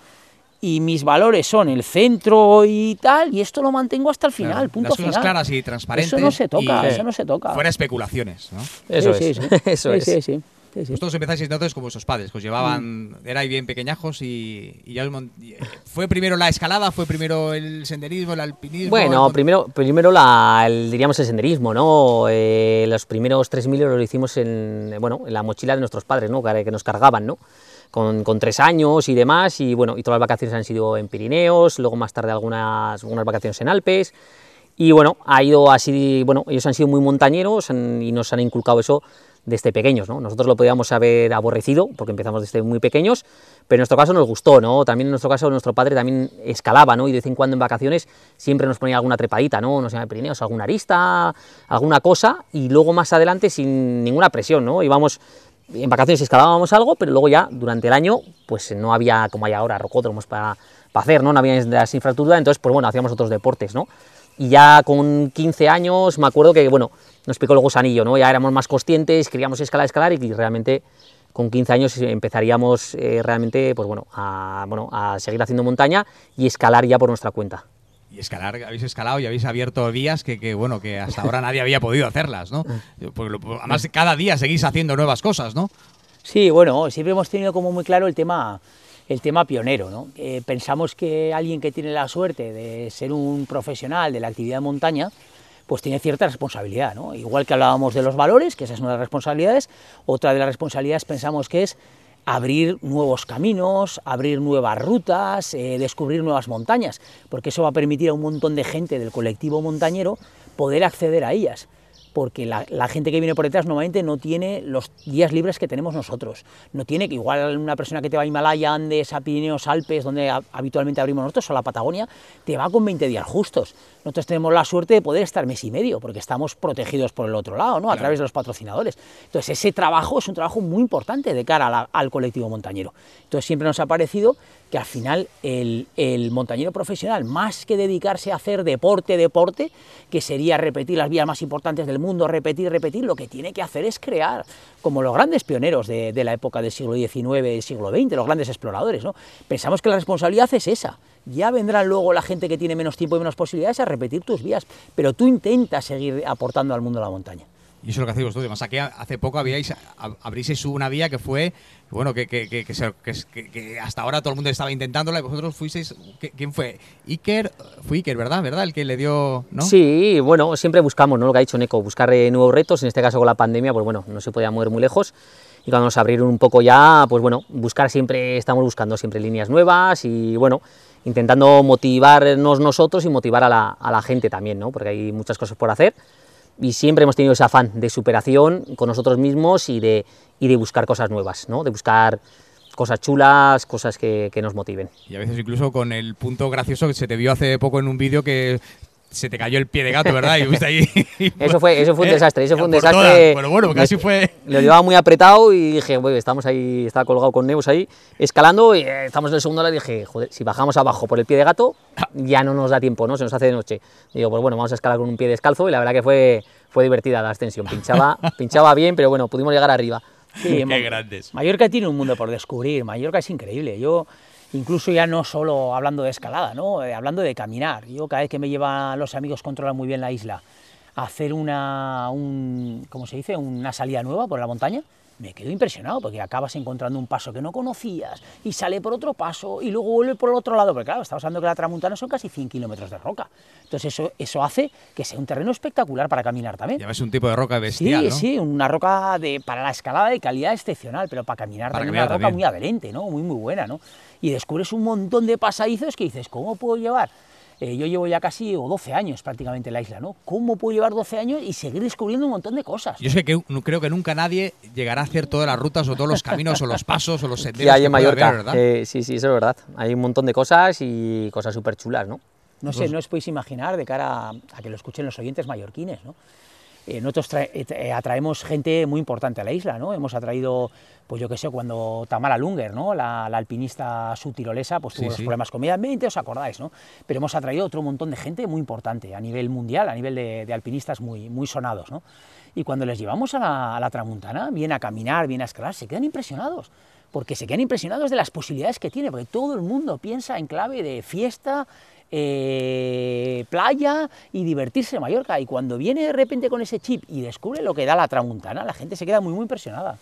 y mis valores son el centro y tal, y esto lo mantengo hasta el final, Claro, punto Las cosas final. claras y transparentes. Eso no se toca, y eso no se toca. Fuera especulaciones, ¿no? Eso Sí, es, sí, sí. eso es. sí, sí. Sí, sí. Vosotros empezáis entonces como vuestros padres, que os llevaban, Mm. erais bien pequeñajos y, y ya os mon- y, eh, ¿Fue primero la escalada, fue primero el senderismo, el alpinismo? Bueno, el- primero, primero la, el, diríamos el senderismo, ¿no? Eh, los primeros 3.000 euros lo hicimos en, bueno, en la mochila de nuestros padres, ¿no? Que, que nos cargaban, ¿no? Con, tres años y demás, y bueno, y todas las vacaciones han sido en Pirineos, luego más tarde algunas, algunas vacaciones en Alpes, y bueno, ha ido así, bueno, ellos han sido muy montañeros han- y nos han inculcado eso desde pequeños, ¿no? Nosotros lo podíamos haber aborrecido porque empezamos desde muy pequeños, pero en nuestro caso nos gustó, ¿no? También en nuestro caso nuestro padre también escalaba, ¿no? Y de vez en cuando en vacaciones siempre nos ponía alguna trepadita, ¿no? No sé, en Pirineos, alguna arista, alguna cosa, y luego más adelante sin ninguna presión, ¿no? Íbamos en vacaciones escalábamos algo, pero luego ya durante el año pues no había como hay ahora rocódromos para hacer, ¿no? No había las infraestructuras, entonces pues bueno, hacíamos otros deportes, ¿no? Y ya con 15 años me acuerdo que, bueno, nos picó el gusanillo, ¿no? Ya éramos más conscientes, queríamos escalar, escalar y realmente con 15 años empezaríamos eh, realmente, pues bueno a, bueno, a seguir haciendo montaña y escalar ya por nuestra cuenta. Y escalar, habéis escalado y habéis abierto vías que, que, bueno, que hasta ahora nadie había podido hacerlas, ¿no? Porque lo- además cada día seguís haciendo nuevas cosas, ¿no? Sí, bueno, siempre hemos tenido como muy claro el tema, el tema pionero, ¿no? Eh, pensamos que alguien que tiene la suerte de ser un profesional de la actividad de montaña, pues tiene cierta responsabilidad, ¿no? Igual que hablábamos de los valores, que esa es una de las responsabilidades, otra de las responsabilidades pensamos que es abrir nuevos caminos, abrir nuevas rutas, eh, descubrir nuevas montañas, porque eso va a permitir a un montón de gente del colectivo montañero poder acceder a ellas porque la, gente que viene por detrás normalmente no tiene los días libres que tenemos nosotros. No tiene que igual una persona que te va a Himalaya, Andes, a Pirineos, Alpes, donde habitualmente abrimos nosotros, o la Patagonia, te va con 20 días justos. Nosotros tenemos la suerte de poder estar mes y medio, porque estamos protegidos por el otro lado, ¿no? a través de los patrocinadores. Entonces ese trabajo es un trabajo muy importante de cara al colectivo montañero. Entonces siempre nos ha parecido que al final el, montañero profesional, más que dedicarse a hacer deporte, deporte, que sería repetir las vías más importantes del mundo, repetir, repetir, lo que tiene que hacer es crear, como los grandes pioneros de, la época del siglo XIX, del siglo XX, los grandes exploradores. ¿no? Pensamos que la responsabilidad es esa. Ya vendrá luego la gente que tiene menos tiempo y menos posibilidades a repetir tus vías, pero tú intentas seguir aportando al mundo de la montaña. Y eso es lo que hacéis vosotros. Además, aquí hace poco habíais, abristeis una vía que fue, bueno, que, que, que, que, hasta ahora todo el mundo estaba intentándola y vosotros fuisteis, ¿quién fue? Iker, fue Iker, ¿verdad? ¿Verdad? El que le dio, ¿no? Sí, bueno, siempre buscamos, ¿no? Lo que ha dicho Neko, buscar eh, nuevos retos, en este caso con la pandemia, pues bueno, no se podía mover muy lejos. Y cuando nos abrieron un poco ya, pues bueno, buscar siempre, estamos buscando siempre líneas nuevas y bueno, intentando motivarnos nosotros y motivar a la, a la gente también, ¿no? Porque hay muchas cosas por hacer y siempre hemos tenido ese afán de superación con nosotros mismos y de, y de buscar cosas nuevas, ¿no? de buscar cosas chulas, cosas que, que, nos motiven. Y a veces incluso con el punto gracioso que se te vio hace poco en un vídeo que se te cayó el pie de gato, ¿verdad? Y ahí. eso fue, eso fue un ¿Eh? desastre, eso fue un desastre. Bueno, bueno, casi fue. Lo llevaba muy apretado y dije, bueno, estamos ahí, estaba colgado con Neus ahí, escalando y eh, estamos en el segundo lado y dije, joder, si bajamos abajo por el pie de gato, ya no nos da tiempo, ¿no? Se nos hace de noche. Digo, pues bueno, vamos a escalar con un pie descalzo y la verdad que fue, fue divertida la ascensión. Pinchaba, pinchaba bien, pero bueno, pudimos llegar arriba. Sí, Qué grandes. Mallorca tiene un mundo por descubrir, Mallorca es increíble. Yo incluso ya no solo hablando de escalada, ¿no? Eh, hablando de caminar. Yo cada vez que me llevan los amigos controlan muy bien la isla hacer una, un, ¿cómo se dice? una salida nueva por la montaña, me quedo impresionado porque acabas encontrando un paso que no conocías y sale por otro paso y luego vuelve por el otro lado, porque claro, estamos hablando que la Tramuntana son casi 100 kilómetros de roca. Entonces eso, eso hace que sea un terreno espectacular para caminar también. Ya ves un tipo de roca bestial, Sí, sí, una roca de, para la escalada de calidad excepcional, pero para caminar también una roca muy adherente, ¿no? Muy, muy buena, ¿no? Y descubres un montón de pasadizos que dices, ¿cómo puedo llevar eh, yo llevo ya casi 12 años prácticamente en la isla, ¿no? ¿Cómo puedo llevar 12 años y seguir descubriendo un montón de cosas? Yo sé que creo que nunca nadie llegará a hacer todas las rutas o todos los caminos o los pasos o los senderos. Que hay en Mallorca, ¿verdad? Eh, sí, sí, eso es verdad. Hay un montón de cosas y cosas súper chulas, ¿no? No sé, no os podéis imaginar de cara a, que lo escuchen los oyentes mallorquines, ¿no? Eh, nosotros atraemos gente muy importante a la isla, ¿no? Hemos atraído pues yo qué sé, cuando Tamara Lunger, ¿no? la, alpinista subtirolesa, pues tuvo los problemas con medio ambiente, os acordáis, ¿no? Pero hemos atraído otro montón de gente muy importante a nivel mundial, a nivel de, alpinistas muy, muy sonados, ¿no? Y cuando les llevamos a la, a la Tramuntana, vienen a caminar, vienen a escalar, se quedan impresionados porque se quedan impresionados de las posibilidades que tiene, porque todo el mundo piensa en clave de fiesta, eh, playa y divertirse en Mallorca. Y cuando viene de repente con ese chip y descubre lo que da la tramuntana, la gente se queda muy, muy impresionada.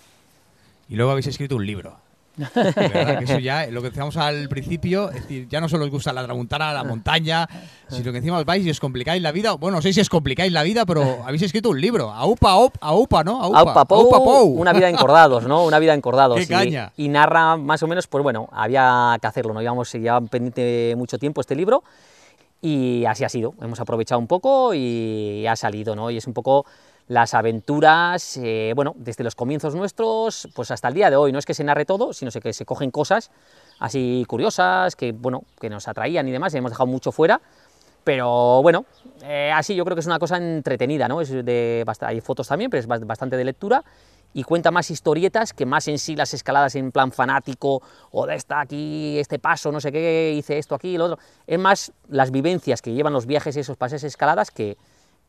Y luego habéis escrito un libro. ¿Verdad? Que eso ya, lo que decíamos al principio, es decir, ya no solo os gusta la tramuntana, la montaña, sino que encima os vais y os complicáis la vida. Bueno, no sé si os complicáis la vida, pero habéis escrito un libro. Aupa, aupa, ¿no? Aupa, aupa, Una vida encordados, ¿no? Una vida encordados. Qué caña. Y, narra más o menos, pues bueno, había que hacerlo, ¿no? Íbamos, ya pendiente mucho tiempo este libro y así ha sido. Hemos aprovechado un poco y ha salido, ¿no? Y es un poco las aventuras, eh, bueno, desde los comienzos nuestros, pues hasta el día de hoy. No es que se narre todo, sino que se cogen cosas así curiosas, que, bueno, que nos atraían y demás, y hemos dejado mucho fuera. Pero bueno, eh, así yo creo que es una cosa entretenida, ¿no? Es de, hay fotos también, pero es bastante de lectura y cuenta más historietas que más en sí las escaladas en plan fanático o de esta aquí, este paso, no sé qué, hice esto aquí lo otro. Es más las vivencias que llevan los viajes esos pases escaladas que,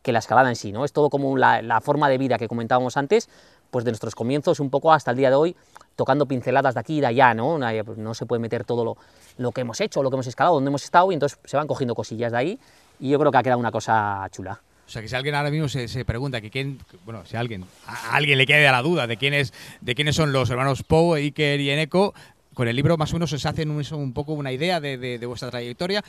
que la escalada en sí, ¿no? Es todo como la, forma de vida que comentábamos antes, pues de nuestros comienzos un poco hasta el día de hoy, tocando pinceladas de aquí y de allá, ¿no? Pues, no se puede meter todo lo, lo que hemos hecho, lo que hemos escalado, donde hemos estado, y entonces se van cogiendo cosillas de ahí, y yo creo que ha quedado una cosa chula. O sea, que si alguien ahora mismo se, pregunta que quién, bueno, si alguien, a alguien le quede a la duda de quién es, de quiénes son los hermanos Poe, Iker y Eneco, con el libro más o menos se hacen un, un poco una idea de, de, vuestra trayectoria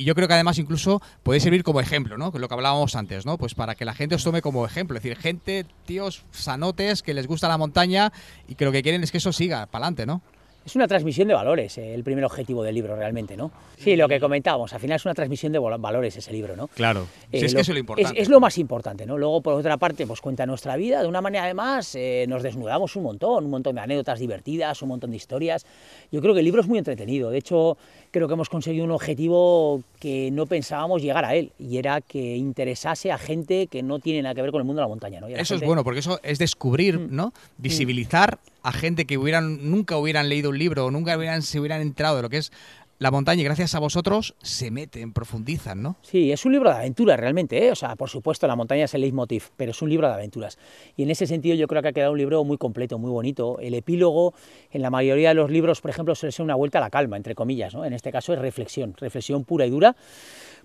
y yo creo que además incluso puede servir como ejemplo, ¿no? Lo que hablábamos antes, ¿no? Pues para que la gente os tome como ejemplo. Es decir, gente, tíos sanotes que les gusta la montaña y que lo que quieren es que eso siga para adelante, ¿no? Es una transmisión de valores, eh, el primer objetivo del libro realmente, ¿no? Sí, lo que comentábamos, al final es una transmisión de val- valores ese libro, ¿no? Claro. Eh, si es lo- que eso es lo importante. Es, lo más importante, ¿no? Luego, por otra parte, pues cuenta nuestra vida. De una manera, además, eh, nos desnudamos un montón, un montón de anécdotas divertidas, un montón de historias. Yo creo que el libro es muy entretenido. De hecho, creo que hemos conseguido un objetivo que no pensábamos llegar a él, y era que interesase a gente que no tiene nada que ver con el mundo de la montaña, ¿no? Y a la Eso es bueno, porque eso es descubrir, Mm. ¿no? Visibilizar a gente que hubieran, nunca hubieran leído un libro o nunca hubieran, se hubieran enterado de lo que es la montaña gracias a vosotros se meten, profundizan, ¿no? Sí, es un libro de aventuras realmente, ¿eh? o sea, por supuesto la montaña es el leitmotiv, pero es un libro de aventuras. Y en ese sentido yo creo que ha quedado un libro muy completo, muy bonito. El epílogo, en la mayoría de los libros, por ejemplo, suele ser una vuelta a la calma, entre comillas, ¿no? En este caso es reflexión, reflexión pura y dura,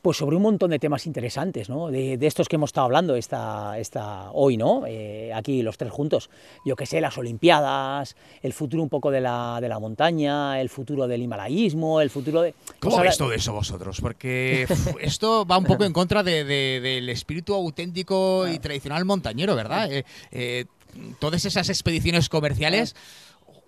pues sobre un montón de temas interesantes, ¿no? De, de estos que hemos estado hablando esta, esta, hoy, ¿no? Eh, aquí los tres juntos. Yo que sé, las Olimpiadas, el futuro un poco de la, de la montaña, el futuro del himalayismo, el futuro de... ¿Cómo pues ahora- veis todo eso vosotros? Porque esto va un poco en contra de- de- del espíritu auténtico y tradicional montañero, ¿verdad? Eh, eh, todas esas expediciones comerciales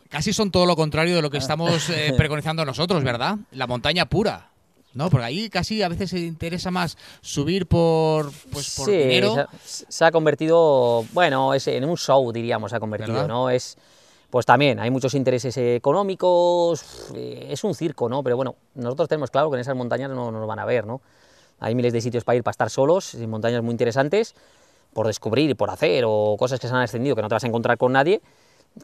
casi son todo lo contrario de lo que estamos preconizando nosotros, ¿verdad? La montaña pura. ¿No? Porque ahí casi a veces se interesa más subir por, pues, por sí, dinero. Se, ha- se ha convertido, bueno, es en un show, diríamos, se ha convertido, ¿Verdad? ¿no? Es, pues también hay muchos intereses económicos, eh, es un circo, ¿no? Pero bueno, nosotros tenemos claro que en esas montañas no, no nos van a ver, ¿no? Hay miles de sitios para ir para estar solos, montañas muy interesantes, por descubrir y por hacer, o cosas que se han extendido que no te vas a encontrar con nadie,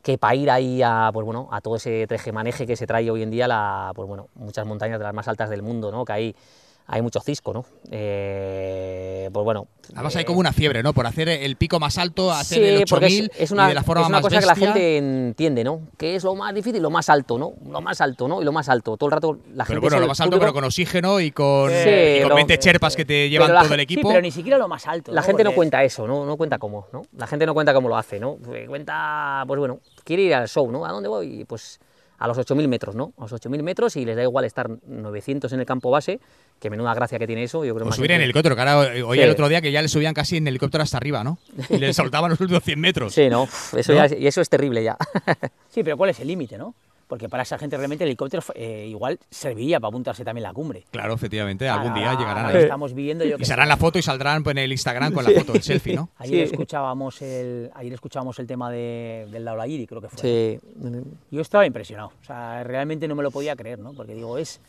que para ir ahí a, pues bueno, a todo ese maneje que se trae hoy en día, la, pues bueno, muchas montañas de las más altas del mundo, ¿no? Que hay, hay mucho cisco, ¿no? Eh, pues bueno. Además hay eh, como una fiebre, ¿no? Por hacer el pico más alto, hacer Sí, el porque 8000 es, es una, y de la forma es una más cosa que bestia. la gente entiende, ¿no? Que es lo más difícil, lo más alto, ¿no? Lo más alto, ¿no? Y lo más alto. Todo el rato la Pero gente... bueno, es lo más alto, público- pero con oxígeno y con, Sí, y con pero- 20 cherpas que te llevan pero todo el equipo. Sí, pero ni siquiera lo más alto. La gente no cuenta eso, ¿no? No cuenta cómo, ¿no? La gente no cuenta cómo lo hace, ¿no? Eh, Cuenta, pues bueno, quiere ir al show, ¿no? ¿A dónde voy? Pues a los 8.000 metros, ¿no? A los 8.000 metros y les da igual estar 900 en el campo base, que menuda gracia que tiene eso. Yo creo O más subir en que- helicóptero, que ahora oí Sí. el otro día que ya le subían casi en helicóptero hasta arriba, ¿no? Y le soltaban los últimos 100 metros. Sí, ¿no? Eso ¿No? ya es- y eso es terrible ya. Sí, pero ¿cuál es el límite, no? Porque para esa gente realmente el helicóptero eh, igual serviría para apuntarse también la cumbre. Claro, efectivamente, algún día llegarán ahí. Estamos viviendo yo Y se harán la foto y saldrán pues, en el Instagram con la foto, el selfie, ¿no? Ayer Sí. escuchábamos el ayer escuchábamos el tema de, del Daulagiri, creo que fue. Sí. Yo estaba impresionado, o sea, realmente no me lo podía creer, ¿no? Porque digo, es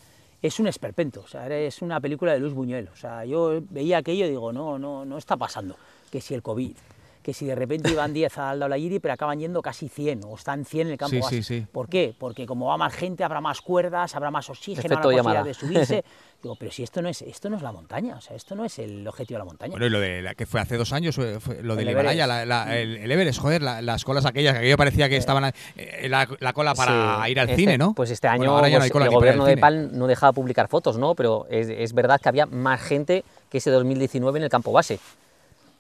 es un esperpento, o sea, es una película de Luis Buñuel, o sea, yo veía aquello y digo, no, no, no está pasando, que si el COVID, que si de repente iban 10 al Daulagiri, pero acaban yendo casi 100 o están 100 en el campo Sí, base. sí, sí. ¿Por qué? Porque como va más gente, habrá más cuerdas, habrá más oxígeno, Efecto habrá llamada. posibilidad de subirse. Digo, pero si esto no es esto no es la montaña, o sea, esto no es el objetivo de la montaña. Bueno, y lo de la que fue hace dos años, fue- fue lo del El Himalaya, la- la- el, el Everest, joder, la- las colas aquellas, que aquello parecía que estaban eh, la, la cola para Sí, ir al este- cine, ¿no? Pues este año Bueno, ahora ya no pues, hay cola el gobierno de. Nepal no dejaba publicar fotos, ¿no? Pero es, es verdad que había más gente que ese 2019 en el campo base.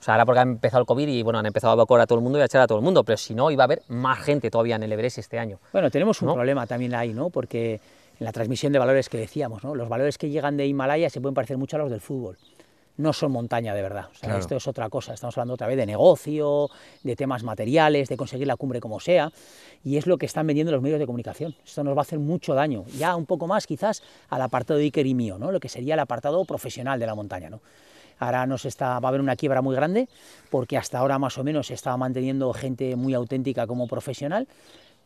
O sea, ahora porque ha empezado el COVID y bueno, han empezado a evacuar a todo el mundo y a echar a todo el mundo, pero si no, iba a haber más gente todavía en el Everest este año. Bueno, tenemos un ¿no? problema también ahí, ¿no? Porque en la transmisión de valores que decíamos, ¿no? Los valores que llegan de Himalaya se pueden parecer mucho a los del fútbol. No son montaña de verdad. O sea, Claro. esto es otra cosa. Estamos hablando otra vez de negocio, de temas materiales, de conseguir la cumbre como sea. Y es lo que están vendiendo los medios de comunicación. Esto nos va a hacer mucho daño. Ya un poco más, quizás, al apartado de Iker y mío, ¿no? Lo que sería el apartado profesional de la montaña, ¿no? Ahora nos está, va a haber una quiebra muy grande, porque hasta ahora más o menos se estaba manteniendo gente muy auténtica como profesional,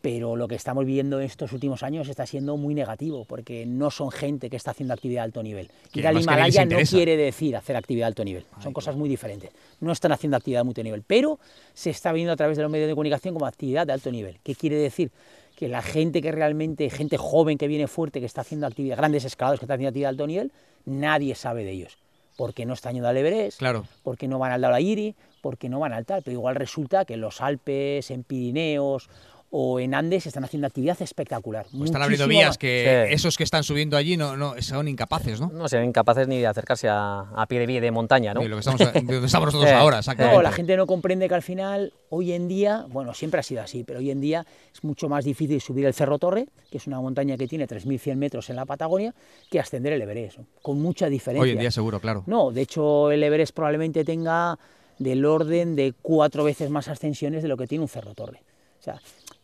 pero lo que estamos viviendo estos últimos años está siendo muy negativo, porque no son gente que está haciendo actividad de alto nivel. Ir al Himalaya no quiere decir hacer actividad de alto nivel, son cosas muy diferentes. No están haciendo actividad de alto nivel, pero se está viendo a través de los medios de comunicación como actividad de alto nivel. ¿Qué quiere decir? Que la gente que realmente, gente joven que viene fuerte, que está haciendo actividad, grandes escalados que están haciendo actividad de alto nivel, nadie sabe de ellos. Porque no están yendo al Everest, Claro. porque no van al Daulagiri, porque no van al tal, pero igual resulta que en los Alpes, en Pirineos o en Andes están haciendo actividad espectacular. Pues están abriendo vías que Sí. esos que están subiendo allí no, no son incapaces, ¿no? No sean incapaces ni de acercarse a, a pie de vía de montaña, ¿no? Y lo que estamos, de donde estamos nosotros Sí. ahora, No, exactamente. la gente no comprende que al final, hoy en día, bueno, siempre ha sido así, pero hoy en día es mucho más difícil subir el Cerro Torre, que es una montaña que tiene 3.100 metros en la Patagonia, que ascender el Everest, ¿no? con mucha diferencia. Hoy en día seguro, claro. No, de hecho el Everest probablemente tenga del orden de cuatro veces más ascensiones de lo que tiene un Cerro Torre. O sea,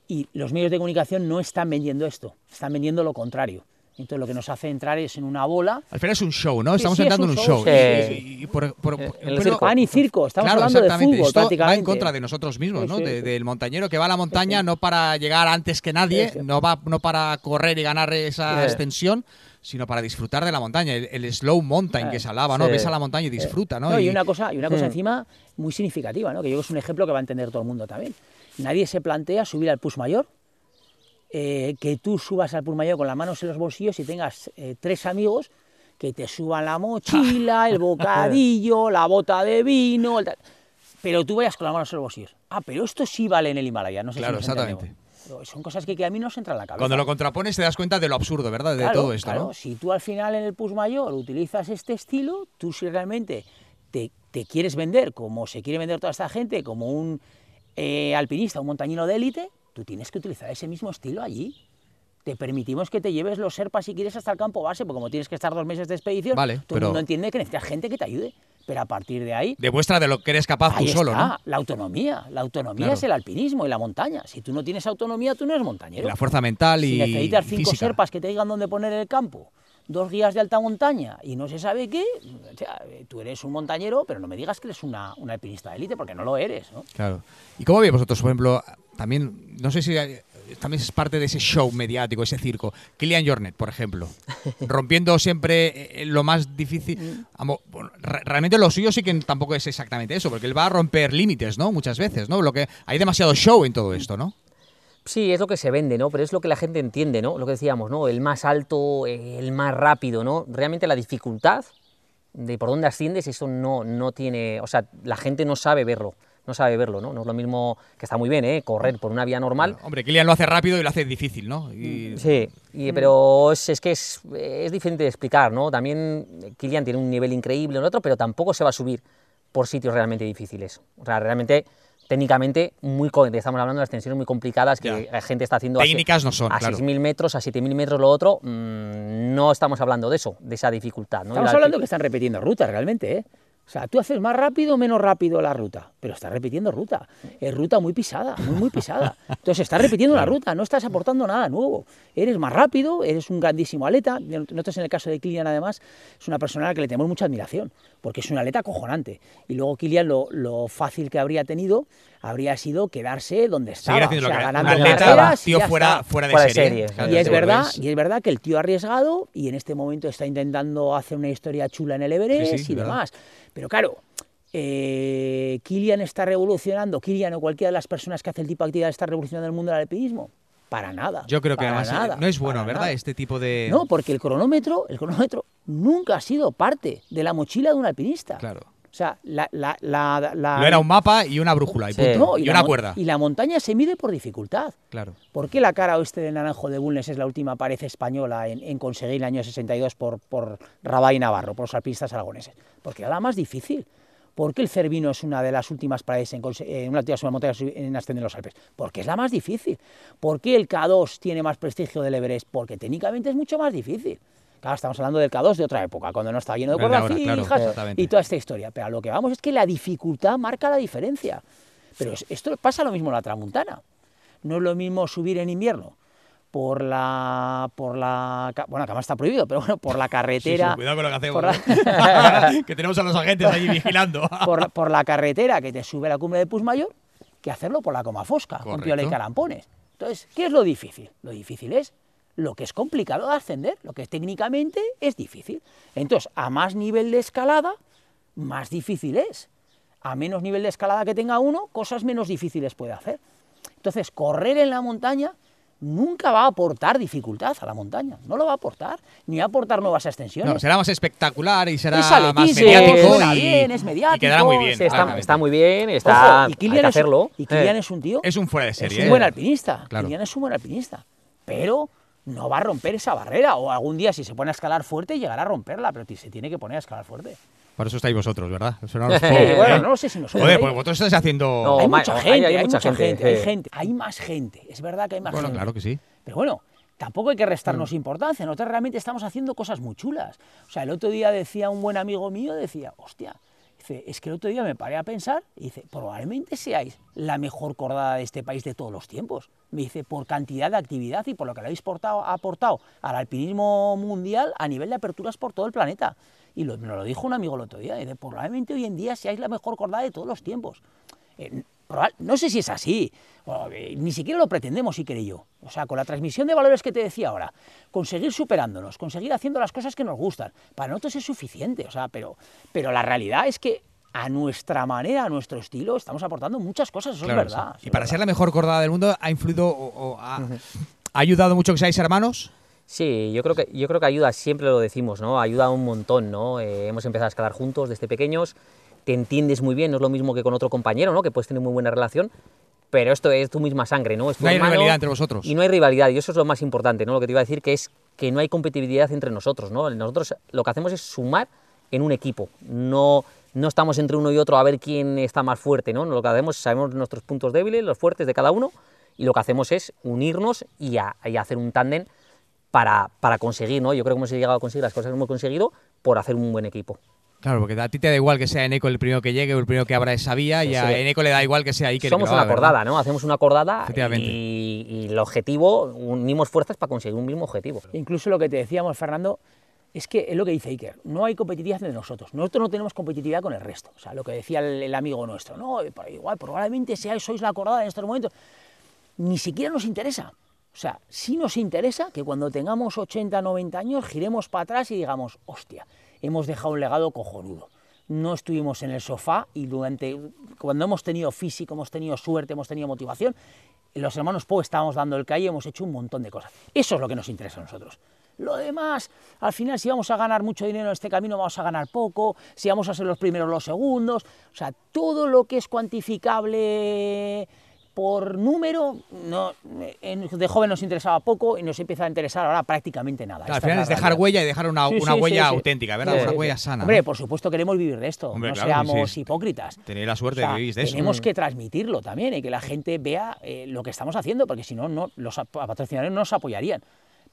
y los medios de comunicación no están vendiendo esto, están vendiendo lo contrario. Entonces lo que nos hace entrar es en una bola Al final es un show, ¿no? Estamos sí, es entrando un en un show, show. sí. Y- y- y por- por- El- pan y circo, estamos claro, hablando de exactamente. fútbol Esto va prácticamente. en contra de nosotros mismos, ¿no? sí, De- del montañero que va a la montaña no para llegar antes que nadie, no va no para correr y ganar esa extensión, sino para disfrutar de la montaña. El, el slow mountain que se hablaba, ¿no? Ves a la montaña y disfruta, ¿no? No, y Y- una cosa, y una cosa Mm. encima muy significativa, ¿no? que yo creo que es un ejemplo que va a entender todo el mundo también. Nadie se plantea subir al Pus Mayor, eh, que tú subas al Pus Mayor con las manos en los bolsillos y tengas eh, tres amigos que te suban la mochila, el bocadillo, la bota de vino, el pero tú vayas con las manos en los bolsillos. Ah, pero esto sí vale en el Himalaya, no sé Claro, si entendemos. exactamente. Son cosas que, que a mí no se entran en la cabeza. Cuando lo contrapones te das cuenta de lo absurdo, ¿verdad? De todo esto, claro. ¿no? Si tú al final en el Pus Mayor utilizas este estilo, tú si realmente te, te quieres vender como se quiere vender toda esta gente, como un eh, alpinista, un montañino de élite, tú tienes que utilizar ese mismo estilo allí. Te permitimos que te lleves los serpas si quieres hasta el campo base, porque como tienes que estar dos meses de expedición, Vale, todo el mundo entiende que necesitas gente que te ayude. Pero a partir de ahí, Demuestra de lo que eres capaz tú ahí solo, está, ¿no? la autonomía. La autonomía Claro. es el alpinismo y la montaña. Si tú no tienes autonomía, tú no eres montañero. La fuerza mental y Si necesitas cinco física. serpas que te digan dónde poner el campo, dos guías de alta montaña y no se sabe qué, o sea, tú eres un montañero, pero no me digas que eres una, un alpinista de élite, porque no lo eres, ¿no? Claro. ¿Y cómo veis vosotros, por ejemplo, también, no sé si también es parte de ese show mediático, ese circo, Kilian Jornet, por ejemplo, rompiendo siempre eh, lo más difícil. Re- realmente lo suyo sí que tampoco es exactamente eso, porque él va a romper límites, ¿no? Muchas veces, ¿no? Lo que hay demasiado show en todo esto, ¿no? Sí, es lo que se vende, ¿no? Pero es lo que la gente entiende, ¿no? Lo que decíamos, ¿no? El más alto, el más rápido, ¿no? Realmente la dificultad de por dónde asciendes, eso no, no tiene... O sea, la gente no sabe verlo, no sabe verlo, ¿no? No es lo mismo, que está muy bien, ¿eh? Correr por una vía normal, Hombre, Kilian lo hace rápido y lo hace difícil, ¿no? Y- Sí, y- pero es, es que es, es diferente de explicar, ¿no? También Kilian tiene un nivel increíble en otro, pero tampoco se va a subir por sitios realmente difíciles. O sea, realmente, técnicamente, muy estamos hablando de extensiones muy complicadas que Ya. la gente está haciendo a Técnicas no son, a claro. 6.000 metros, a 7.000 metros lo otro, mm, no estamos hablando de eso, de esa dificultad. ¿no? Estamos la- hablando que están repitiendo rutas realmente, ¿eh? O sea, tú haces más rápido o menos rápido la ruta, pero estás repitiendo ruta. Es ruta muy pisada, muy, muy pisada. Entonces estás repitiendo la ruta, no estás aportando nada nuevo. Eres más rápido, eres un grandísimo atleta. Nosotros en el caso de Kilian, además, es una persona a la que le tenemos mucha admiración, porque es un atleta acojonante. Y luego Kilian, lo, lo fácil que habría tenido habría sido quedarse donde estaba, o sea, ganando carreras tío fuera, fuera de Fuera de serie. serie, Claro, Y es verdad, y es verdad que el tío ha arriesgado y en este momento está intentando hacer una historia chula en el Everest Sí, sí, y verdad. demás. Pero claro, eh, Kilian está revolucionando, Kilian o cualquiera de las personas que hace el tipo de actividad está revolucionando el mundo del alpinismo. Para nada. Yo creo que además eh, nada, no es bueno, ¿verdad? nada. Este tipo de... No, porque el cronómetro, el cronómetro nunca ha sido parte de la mochila de un alpinista. Claro. O sea, la, la, la, la- Lo era un mapa y una brújula y Sí. punto. no, y, la una cuerda. Y la montaña se mide por dificultad. Claro. ¿Por qué la cara oeste del Naranjo de Bulnes es la última pared española en, en conseguir el año 62 por, por Rabat y Navarro, por los alpinistas aragoneses? Porque era la más difícil. ¿Por qué el Cervino es una de las últimas paredes en, en una última montaña en ascender los Alpes? Porque es la más difícil. ¿Por qué el K2 tiene más prestigio del Everest? Porque técnicamente es mucho más difícil. Claro, estamos hablando del K2 de otra época, cuando no estaba lleno de cuerdas claro, y toda esta historia. Pero a lo que vamos es que la dificultad marca la diferencia. Pero es- esto pasa lo mismo en la Tramuntana. No es lo mismo subir en invierno por la por la bueno, que además está prohibido, pero bueno, por la carretera cuidado con lo que hacemos. la- ¿eh? que tenemos a los agentes allí vigilando. por, la- por la carretera que te sube a la cumbre de Pusmayor que hacerlo por la Comafosca, con Correcto. Piola y Carampones. Entonces, ¿qué es lo difícil? Lo difícil es lo que es complicado de ascender, lo que técnicamente es difícil. Entonces, a más nivel de escalada, más difícil es. A menos nivel de escalada que tenga uno, cosas menos difíciles puede hacer. Entonces, correr en la montaña nunca va a aportar dificultad a la montaña, no lo va a aportar, ni va a aportar nuevas extensiones. No, será más espectacular y será Es más mediático y, bien, es y mediático, quedará muy bien. Sí, está, muy bien, está, Ojo, y hay Kilian, que es, hacerlo. y Kilian Eh. es un tío, Es un fuera de es serie. un ¿eh? buen alpinista, Claro. Kilian es un buen alpinista, pero no va a romper esa barrera, o algún día si se pone a escalar fuerte llegará a romperla, pero ti- se tiene que poner a escalar fuerte. Por eso estáis vosotros, ¿verdad? Eso no Sí, bueno, ¿eh? no lo sé si nosotros... Joder, hay- pues vosotros estáis haciendo... No, hay mucha gente, hay hay, mucha mucha gente, gente, hay gente, hay más gente, es verdad que hay más bueno, gente. claro que sí. Pero bueno, tampoco hay que restarnos Mm. importancia. Nosotros realmente estamos haciendo cosas muy chulas. O sea, el otro día decía un buen amigo mío, decía, hostia, dice, es que el otro día me paré a pensar y dice, probablemente seáis la mejor cordada de este país de todos los tiempos. Me dice, por cantidad de actividad y por lo que le habéis portado- aportado al alpinismo mundial a nivel de aperturas por todo el planeta. Y lo, me lo dijo un amigo el otro día, dice, probablemente hoy en día seáis la mejor cordada de todos los tiempos. Eh, no sé si es así, o, eh, ni siquiera lo pretendemos, si queréis yo. O sea, con la transmisión de valores que te decía ahora, conseguir superándonos, conseguir haciendo las cosas que nos gustan, para nosotros es suficiente. O sea, pero, pero la realidad es que a nuestra manera, a nuestro estilo, estamos aportando muchas cosas, eso Claro es sí. verdad. eso Y es para verdad. ser la mejor cordada del mundo, ¿ha influido o, o ha, ha ayudado mucho que seáis hermanos? Sí, yo creo que yo creo que ayuda, siempre lo decimos, ¿no? Ayuda un montón, ¿no? Eh, hemos empezado a escalar juntos desde pequeños, te entiendes muy bien, no es lo mismo que con otro compañero, ¿no? Que puedes tener muy buena relación, pero esto es tu misma sangre, ¿no? Es tu No hay hermano rivalidad entre vosotros. Y no hay rivalidad, y eso es lo más importante, ¿no? Lo que te iba a decir que es que no hay competitividad entre nosotros, ¿no? Nosotros lo que hacemos es sumar en un equipo, no no estamos entre uno y otro a ver quién está más fuerte, ¿no? Lo que hacemos, sabemos nuestros puntos débiles, los fuertes de cada uno, y lo que hacemos es unirnos y, a- y hacer un tándem para, para conseguir, ¿no? Yo creo que hemos llegado a conseguir las cosas que hemos conseguido por hacer un buen equipo. Claro, porque a ti te da igual que sea Eneco el primero que llegue o el primero que abra esa vía, y a sí. Eneco le da igual que sea Iker el que Somos lo una acordada, ¿no? Hacemos una acordada y, y el objetivo, unimos fuerzas para conseguir un mismo objetivo. Incluso lo que te decíamos, Fernando, es que es lo que dice Iker, no hay competitividad entre nosotros, nosotros no tenemos competitividad con el resto. O sea, lo que decía el, el amigo nuestro, no, eh, pero igual, probablemente seáis, sois la acordada en estos momentos, ni siquiera nos interesa. O sea, sí nos interesa que cuando tengamos 80, 90 años giremos para atrás y digamos, hostia, hemos dejado un legado cojonudo. No estuvimos en el sofá y durante, cuando hemos tenido físico, hemos tenido suerte, hemos tenido motivación, los hermanos Poe estábamos dando el calle hemos hecho un montón de cosas. Eso es lo que nos interesa a nosotros. Lo demás, al final, si vamos a ganar mucho dinero en este camino, vamos a ganar poco, si vamos a ser los primeros, los segundos, o sea, todo lo que es cuantificable por número, no, de joven nos interesaba poco y nos empieza a interesar ahora prácticamente nada. Claro, al final es dejar realidad. huella y dejar una, Sí, una sí, huella sí, auténtica, ¿verdad? Una huella sana. Hombre, ¿no? por supuesto queremos vivir de esto, Hombre, no claro, seamos hipócritas. Tenéis la suerte O sea, de vivir de eso. Tenemos que transmitirlo también y que la gente vea eh, lo que estamos haciendo, porque si no, no los patrocinadores no nos apoyarían.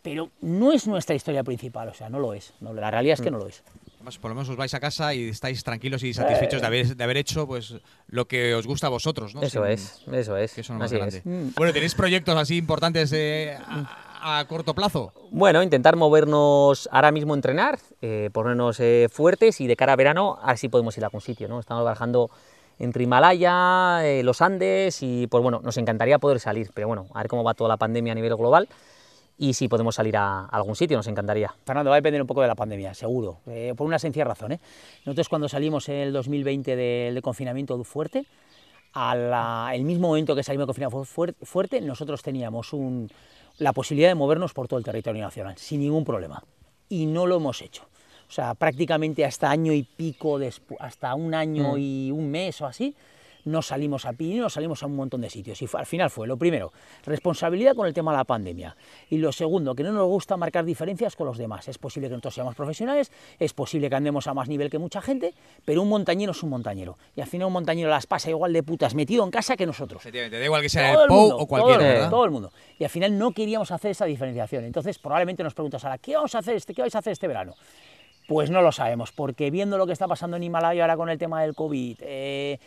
Pero no es nuestra historia principal, o sea, no lo es. No, la realidad es que no lo es. Además, por lo menos os vais a casa y estáis tranquilos y satisfechos de haber, de haber hecho pues lo que os gusta a vosotros, ¿no? Eso Sin- es, eso es. Que eso es lo más grande. es. Mm. Bueno, ¿tenéis proyectos así importantes eh, a, a corto plazo? Bueno, intentar movernos ahora mismo, entrenar, eh, ponernos eh, fuertes y de cara a verano, a ver si podemos ir a algún sitio, ¿no? Estamos bajando entre Himalaya, eh, los Andes y pues bueno, nos encantaría poder salir, pero bueno, a ver cómo va toda la pandemia a nivel global y si podemos salir a, algún sitio, nos encantaría. Fernando, va a depender un poco de la pandemia, seguro, eh, por una sencilla razón. ¿eh? Nosotros cuando salimos en el 2020 del de confinamiento fuerte, al mismo momento que salimos de confinamiento fuer- fuerte, nosotros teníamos un- la posibilidad de movernos por todo el territorio nacional, sin ningún problema. Y no lo hemos hecho. O sea, prácticamente hasta año y pico, despu- hasta un año y un mes o así, no salimos a Pirineo, salimos a un montón de sitios. Y fue- al final fue, lo primero, responsabilidad con el tema de la pandemia. Y lo segundo, que no nos gusta marcar diferencias con los demás. Es posible que nosotros seamos profesionales, es posible que andemos a más nivel que mucha gente, pero un montañero es un montañero. Y al final un montañero las pasa igual de putas metido en casa que nosotros. Efectivamente, da igual que sea Todo el POU o cualquiera, todo todo el mundo. Y al final no queríamos hacer esa diferenciación. Entonces, probablemente nos preguntas ahora, ¿qué vamos a hacer este, qué vais a hacer este verano? Pues no lo sabemos, porque viendo lo que está pasando en Himalaya ahora con el tema del COVID, eh,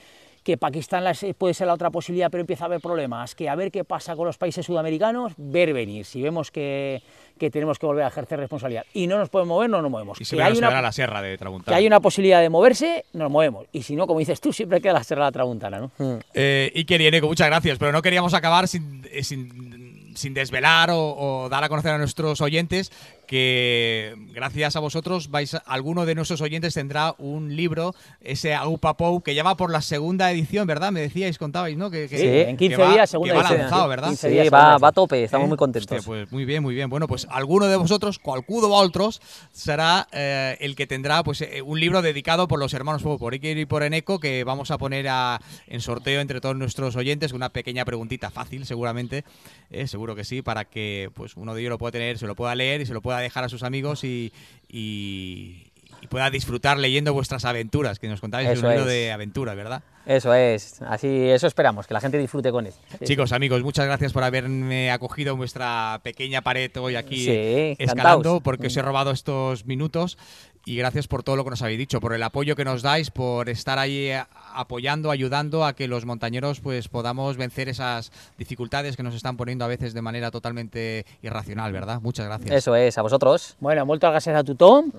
que Pakistán las- puede ser la otra posibilidad, pero empieza a haber problemas, que a ver qué pasa con los países sudamericanos, ver venir. Si vemos que, que tenemos que volver a ejercer responsabilidad y no nos podemos mover, no nos movemos. Y Que siempre hay nos una- la sierra de que Tramuntana. hay una posibilidad de moverse, nos movemos. Y si no, como dices tú, siempre queda la Serra de la Tramuntana, ¿no? Eh, Iker y Eneco, muchas gracias, pero no queríamos acabar sin, eh, sin, sin desvelar o, o dar a conocer a nuestros oyentes que gracias a vosotros vais alguno de nuestros oyentes tendrá un libro, ese Aupapou, que ya va por la segunda edición, ¿verdad? Me decíais, contabais, ¿no? Que, que, sí, en 15 que va, días, segunda que va edición. lanzado, ¿verdad? Sí, Sí, días, va, va a tope, estamos ¿Eh? muy contentos. Pues muy bien, muy bien. Bueno, pues alguno de vosotros, qualcú de vosotros, será eh, el que tendrá pues eh, un libro dedicado por los hermanos Pou, por Iker y por Eneco, que vamos a poner a- en sorteo entre todos nuestros oyentes, una pequeña preguntita fácil, seguramente, eh, seguro que sí, para que pues uno de ellos lo pueda tener, se lo pueda leer y se lo pueda dejar a sus amigos y, y- y pueda disfrutar leyendo vuestras aventuras, que nos contáis Eso un libro es. de aventura, ¿verdad? Eso es, así, eso esperamos, que la gente disfrute con él. Sí, Chicos, amigos, muchas gracias por haberme acogido en vuestra pequeña pared hoy aquí Sí, escalando, encantados. porque os he robado estos minutos y gracias por todo lo que nos habéis dicho, por el apoyo que nos dais, por estar ahí eh, apoyando, ayudando a que los montañeros pues podamos vencer esas dificultades que nos están poniendo a veces de manera totalmente irracional, ¿verdad? Muchas gracias. Eso es, a vosotros. Bueno, moltes gràcies a tothom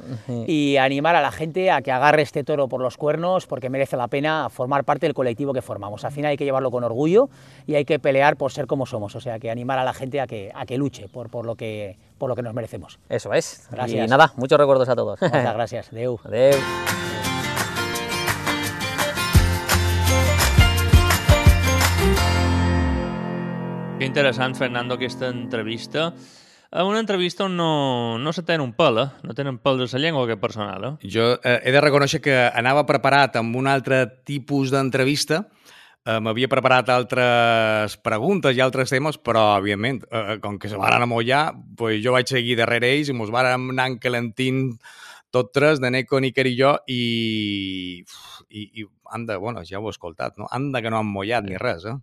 y animar a la gente a que agarre este toro por los cuernos porque merece la pena formar parte del colectivo que formamos. Al final hay que llevarlo con orgullo y hay que pelear por ser como somos. O sea, que animar a la gente a que, a que luche por, por, lo que, por lo que nos merecemos. Eso es. Gracias. Y nada, muchos recuerdos a todos. Muchas gracias. Adeu. Adeu. Que interessant, Fernando, aquesta entrevista. Eh, Una entrevista on no, no se tenen un pèl, eh? No tenen pèls a la llengua, aquest personal, eh? Jo eh, he de reconèixer que anava preparat amb un altre tipus d'entrevista, eh, m'havia preparat altres preguntes i altres temes, però, evidentment, eh, com que se van amollar, pues jo vaig seguir darrere ells i mos vàrem anar encalentint tots tres, de Neko, Níker i jo, i, i, i anda, bueno, ja ho he escoltat, no? Anda que no han mollat ni res, eh?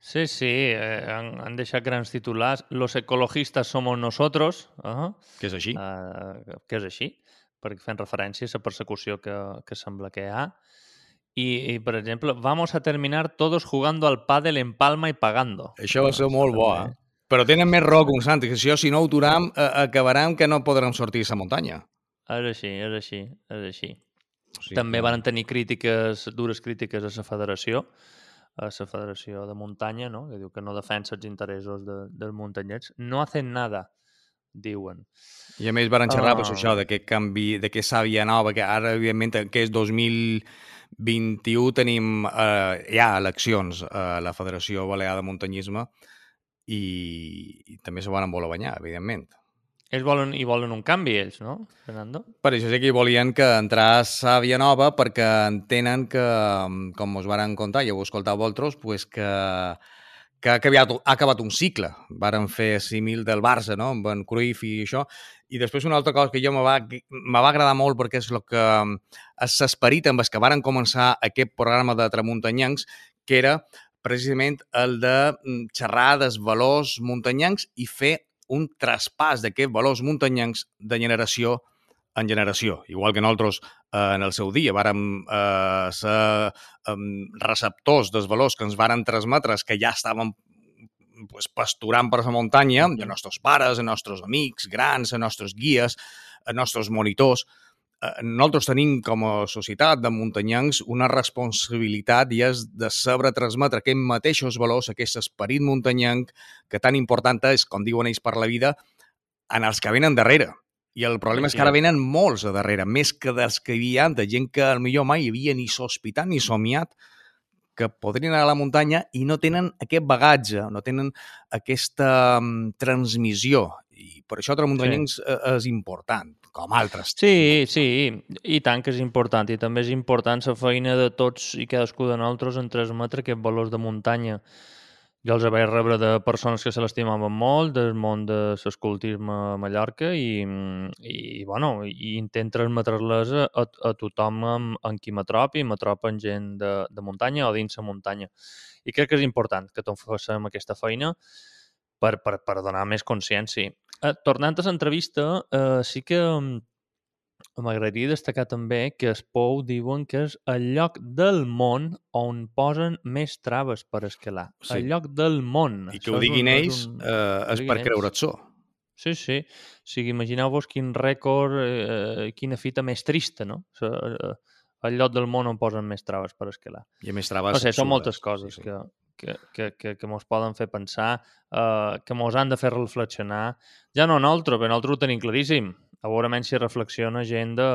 Sí, sí, eh, han, han deixat grans titulars. Los ecologistas somos nosotros, uh Que és així. eh, que és així, perquè fent referència a la persecució que, que sembla que hi ha. I, I, per exemple, vamos a terminar todos jugando al pádel en Palma y pagando. Això va ser molt bo, eh? Però tenen més raó que un sant, que si, jo, si no ho aturam, eh, acabarem que no podrem sortir a la muntanya. És així, és així, és així. O sigui, També que- van tenir crítiques, dures crítiques a la federació, a la federació de muntanya, no? que diu que no defensa els interessos de, dels muntanyets. No hacen nada, diuen. I a més van xerrar Ah. pues, això, d'aquest canvi, d'aquesta sàvia nova, que ara, evidentment, que és 2021, tenim eh, ja eleccions a la Federació Balear de Muntanyisme i, i també se van voler banyar, evidentment. Ells volen, i volen un canvi, ells, no, Fernando? Per això sí que volien que entràs sàvia nova perquè entenen que, com us varen contar, ja ho escoltau vosaltres, pues que, que ha, acabat, ha acabat un cicle. Varen fer símil del Barça, no?, amb en Cruyff i això. I després una altra cosa que jo me va, me va agradar molt perquè és el que és l'esperit amb el que varen començar aquest programa de Tramuntanyancs, que era precisament el de mm, xerrar dels valors muntanyancs i fer un traspàs d'aquests valors muntanyancs de generació en generació. Igual que nosaltres eh, en el seu dia vàrem eh, ser eh, receptors dels valors que ens varen transmetre, que ja estaven pues, pasturant per la muntanya, de nostres pares, de nostres amics grans, de nostres guies, de nostres monitors. Eh, nosaltres tenim com a societat de muntanyancs una responsabilitat i és de saber transmetre aquests mateixos valors, aquest esperit muntanyanc que tan important és, com diuen ells per la vida, en els que venen darrere. I el problema és que ara venen molts a darrere, més que dels que hi havia de gent que al millor mai havia ni sospitat ni somiat que podrien anar a la muntanya i no tenen aquest bagatge, no tenen aquesta um, transmissió. I per això Tramuntanyencs sí. és important, com altres. Sí, sí, i tant que és important. I també és important la feina de tots i cadascú de nosaltres en transmetre aquests valors de muntanya. Jo els vaig rebre de persones que se l'estimaven molt, del món de l'escoltisme a Mallorca i, i, bueno, i intent transmetre-les a, a, tothom amb, amb qui m'atropi, m'atropa en gent de, de muntanya o dins la muntanya. I crec que és important que tots fem aquesta feina per, per, per donar més consciència. Eh, tornant a l'entrevista, eh, sí que mm, m'agradaria destacar també que es Pou diuen que és el lloc del món on posen més traves per escalar. Sí. El lloc del món. I que Això ho diguin un- ells un- eh, és per ells. creure't-s'ho. Sí, sí. O sigui, imagineu-vos quin rècord, eh, quina fita més trista, no? O sigui, eh, el lloc del món on posen més traves per escalar. I a més traves... No sé, són moltes coses Sí, sí. que, que, que, que, que mos poden fer pensar, eh, que mos han de fer reflexionar. Ja no nosaltres, però nosaltres ho tenim claríssim. A veure menys si reflexiona gent de...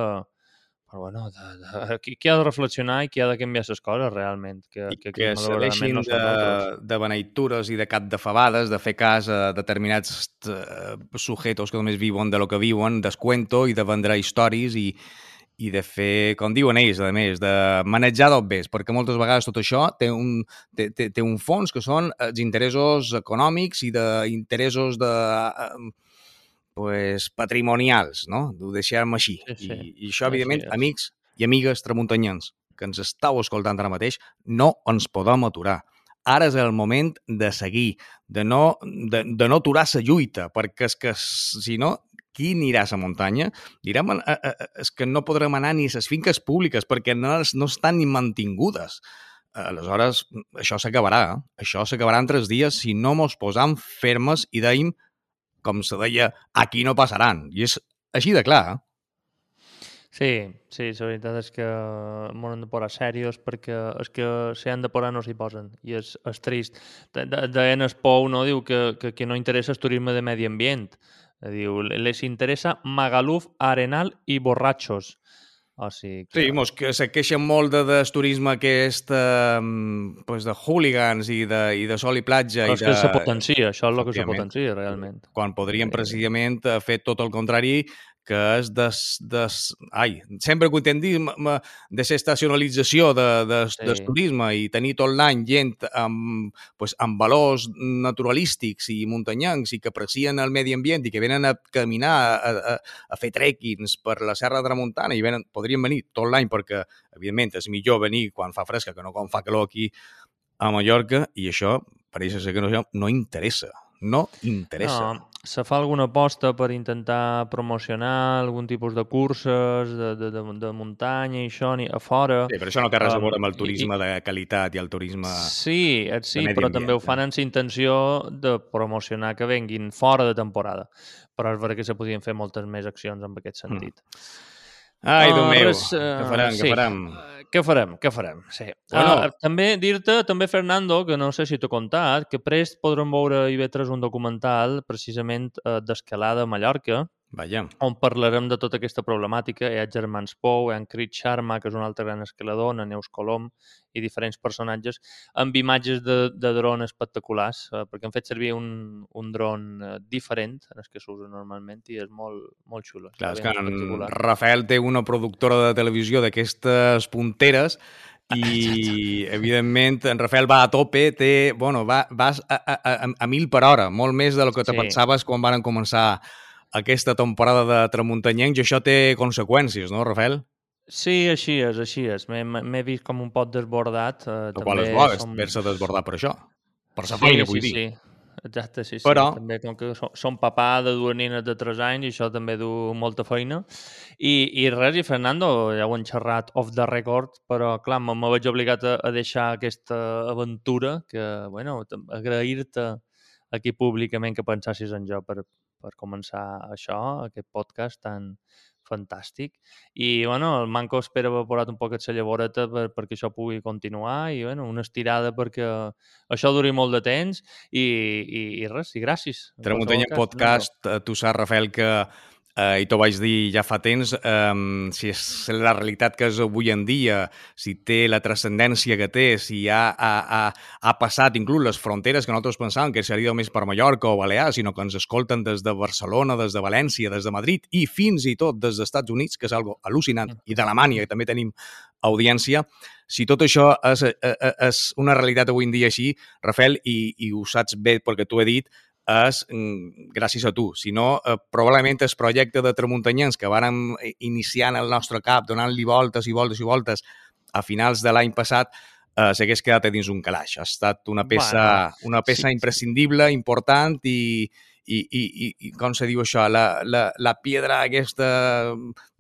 Però bueno, de, de, qui, qui ha de reflexionar i qui ha de canviar les coses realment. Que, I que, que, que serveixin no de, de beneitures i de cap de fabades, de fer cas a determinats uh, sujetos que només viuen de lo que viuen, descuento i de vendre històries i, i de fer, com diuen ells, a més, de manejar d'obves, perquè moltes vegades tot això té un, té, té, té un fons que són els interessos econòmics i d'interessos de, eh, pues, patrimonials, no? Ho deixem així. Sí, sí. I, I això, evidentment, sí, amics i amigues tramuntanyans que ens estàu escoltant ara mateix, no ens podem aturar. Ara és el moment de seguir, de no, de, de no aturar la lluita, perquè és que, si no, qui anirà a la muntanya? Direm, eh, eh, eh, és que no podrem anar ni a les finques públiques perquè no, no estan ni mantingudes. Aleshores, això s'acabarà. Això s'acabarà en tres dies si no mos posam fermes i deim, com se deia, aquí no passaran. I és així de clar. Eh? Sí, sí, la veritat és que m'ho han de posar serios perquè és que si han de posar no s'hi posen i és, és trist. Deien el Pou, no? Diu que, que, que no interessa el turisme de medi ambient. Diu, les interessa Magaluf, Arenal i Borratxos. O sigui que... Sí, mos que se queixen molt de, de turisme aquest eh, pues de hooligans i de, i de sol i platja. Però és i de... que se potencia, això és el que se potencia realment. Quan podríem precisament fer tot el contrari, que és des, des, ai, sempre que ho entendi, de estacionalització de, de, sí. del turisme i tenir tot l'any gent amb, pues, amb valors naturalístics i muntanyancs i que aprecien el medi ambient i que venen a caminar, a, a, a fer trekkings per la Serra de Tramuntana i venen, podrien venir tot l'any perquè, evidentment, és millor venir quan fa fresca que no quan fa calor aquí a Mallorca i això pareix ser que no, no interessa. No interessa. No, se fa alguna aposta per intentar promocionar algun tipus de curses de, de, de, de muntanya i això ni a fora. Sí, però això no té res a veure amb el turisme i, de qualitat i el turisme Sí, sí, però també ho fan amb la intenció de promocionar que venguin fora de temporada. Però és veritat que se podien fer moltes més accions en aquest mm. sentit. Mm. Ai, Déu uh, meu, res, uh, què farem, sí. què farem? Què farem, què farem, sí. Bueno. Uh, també dir-te, també, Fernando, que no sé si t'ho he contat, que prest podrem veure i vetres un documental precisament uh, d'escalada a Mallorca, Vaja. on parlarem de tota aquesta problemàtica. Hi ha germans Pou, hi ha Crit Sharma, que és un altre gran escalador, en Neus Colom i diferents personatges, amb imatges de, de dron espectaculars, eh, perquè han fet servir un, un dron eh, diferent en el que s'usa normalment i és molt, molt xulo. Clar, és que en Rafael té una productora de televisió d'aquestes punteres i, evidentment, en Rafael va a tope, té, bueno, va, vas a, a, a, a mil per hora, molt més de lo que te sí. pensaves quan van començar aquesta temporada de Tramuntanyencs i això té conseqüències, no, Rafael? Sí, així és, així és. M'he vist com un pot desbordat. Eh, també qual és bo, som... haver-se desbordat per això. Per la feina, sí, vull sí, dir. Sí. Exacte, sí, sí. Però... També com que som papà de dues nines de 3 anys i això també du molta feina. I, i res, i Fernando, ja ho hem xerrat off the record, però clar, me vaig obligat a, a deixar aquesta aventura que, bueno, agrair-te aquí públicament que pensassis en jo per, per començar això, aquest podcast tan fantàstic. I, bueno, el Manco espera haver posat un poquet la llavoreta per, perquè això pugui continuar i, bueno, una estirada perquè això duri molt de temps i, i, i res, i gràcies. Tramuntanya Podcast, no. tu saps, Rafael, que eh, i t'ho vaig dir ja fa temps, eh, si és la realitat que és avui en dia, si té la transcendència que té, si ha, ha, ha, ha passat inclús les fronteres que nosaltres pensàvem que seria més per Mallorca o Balears, sinó que ens escolten des de Barcelona, des de València, des de Madrid i fins i tot des dels Estats Units, que és algo al·lucinant, i d'Alemanya, que també tenim audiència. Si tot això és, eh, eh, és una realitat avui en dia així, Rafael, i, i ho saps bé perquè t'ho he dit, és mm, gràcies a tu. Si no, eh, probablement el projecte de Tramuntanyans que vàrem iniciar en el nostre cap, donant-li voltes i voltes i voltes a finals de l'any passat, eh, s'hagués quedat dins un calaix. Ha estat una peça, bueno, una peça sí, imprescindible, sí. important i, i, i, i, i com se diu això, la, la, la piedra aquesta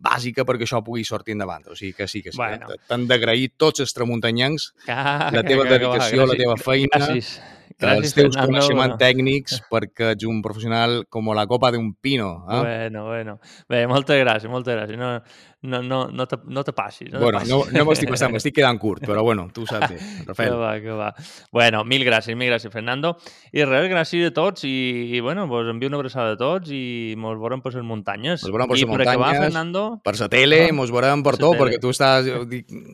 bàsica perquè això pugui sortir endavant. O sigui que sí, que sí. Bueno. T'han d'agrair tots els tramuntanyancs ah, la teva que, dedicació, que, que, la teva feina. Gràcies Gràcies, els teus Fernando. coneixements tècnics perquè ets un professional com la copa d'un pino. Eh? Bueno, bueno. Bé, moltes gràcies, moltes gràcies. No, no, no, no, te, no te passis. No bueno, te no, passis. no m'estic passant, m'estic quedant curt, però bueno, tu ho saps bé, Que Rafael. va, que va. Bueno, mil gràcies, mil gràcies, Fernando. I res, gràcies a tots i, i bueno, vos envio una abraçada a tots i mos veurem per les muntanyes. Mos veurem per les per acabar, muntanyes. Fernando, Per la tele, Ah, mos veurem per tot, perquè tu estàs,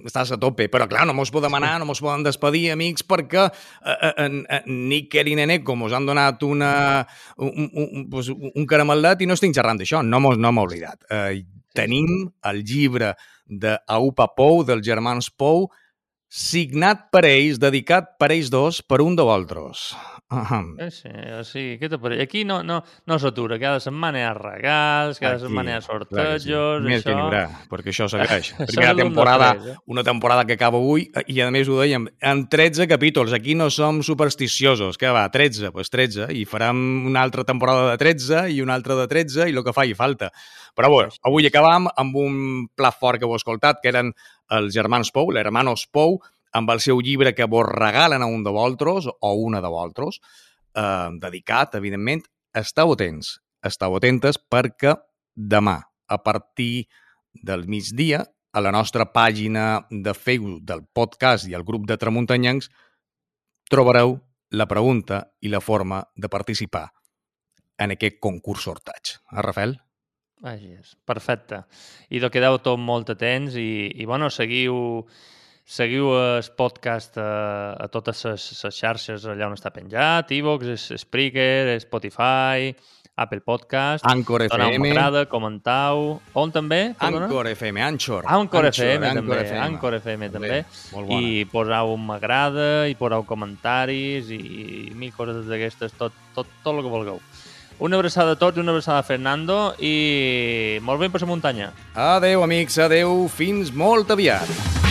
estàs a tope. Però, clar, no mos podem anar, no mos podem despedir, amics, perquè eh, eh, en Níker i Neneco mos han donat una, un, un, un, pues, un caramelet i no estic xerrant d'això, no m'ho no m'he oblidat. Eh, tenim el llibre d'Aupa Pou, dels germans Pou, signat per ells, dedicat per ells dos, per un de vosaltres. Eh, sí, eh, sí, què te pareix? Aquí no, no, no s'atura, cada setmana hi ha regals, cada Aquí, setmana hi ha que sortejos, sí. Més que això... n'hi haurà, perquè això segueix. Primera temporada, tres, eh? una temporada que acaba avui, i a més ho dèiem, en 13 capítols. Aquí no som supersticiosos. Què va, 13? Doncs pues 13. I farem una altra temporada de 13 i una altra de 13 i el que fa i falta. Però bueno, avui acabam amb un plat fort que heu escoltat, que eren els germans Pou, l'hermanos Pou, amb el seu llibre que vos regalen a un de vosaltres o una de vosaltres, eh, dedicat, evidentment. Estau atents, estau atentes perquè demà, a partir del migdia, a la nostra pàgina de Facebook del podcast i al grup de Tramuntanyancs, trobareu la pregunta i la forma de participar en aquest concurs sorteig. Eh, Rafael? Així és, perfecte. I de quedeu tot molt atents i, i bueno, seguiu, seguiu el podcast a, a totes les, xarxes allà on està penjat, Evox, Spreaker, Spotify, Apple Podcast. Anchor FM. m'agrada, comentau. On també? Perdona? Anchor FM, Anchor. Anchor FM Anchor també, FM. Anchor FM també. Bona. I posau un m'agrada, i posau comentaris, i, i mil coses d'aquestes, tot, tot, tot el que vulgueu. Una abraçada a tots, una abraçada a Fernando, i molt bé per la muntanya. Adeu, amics, adeu, fins molt aviat.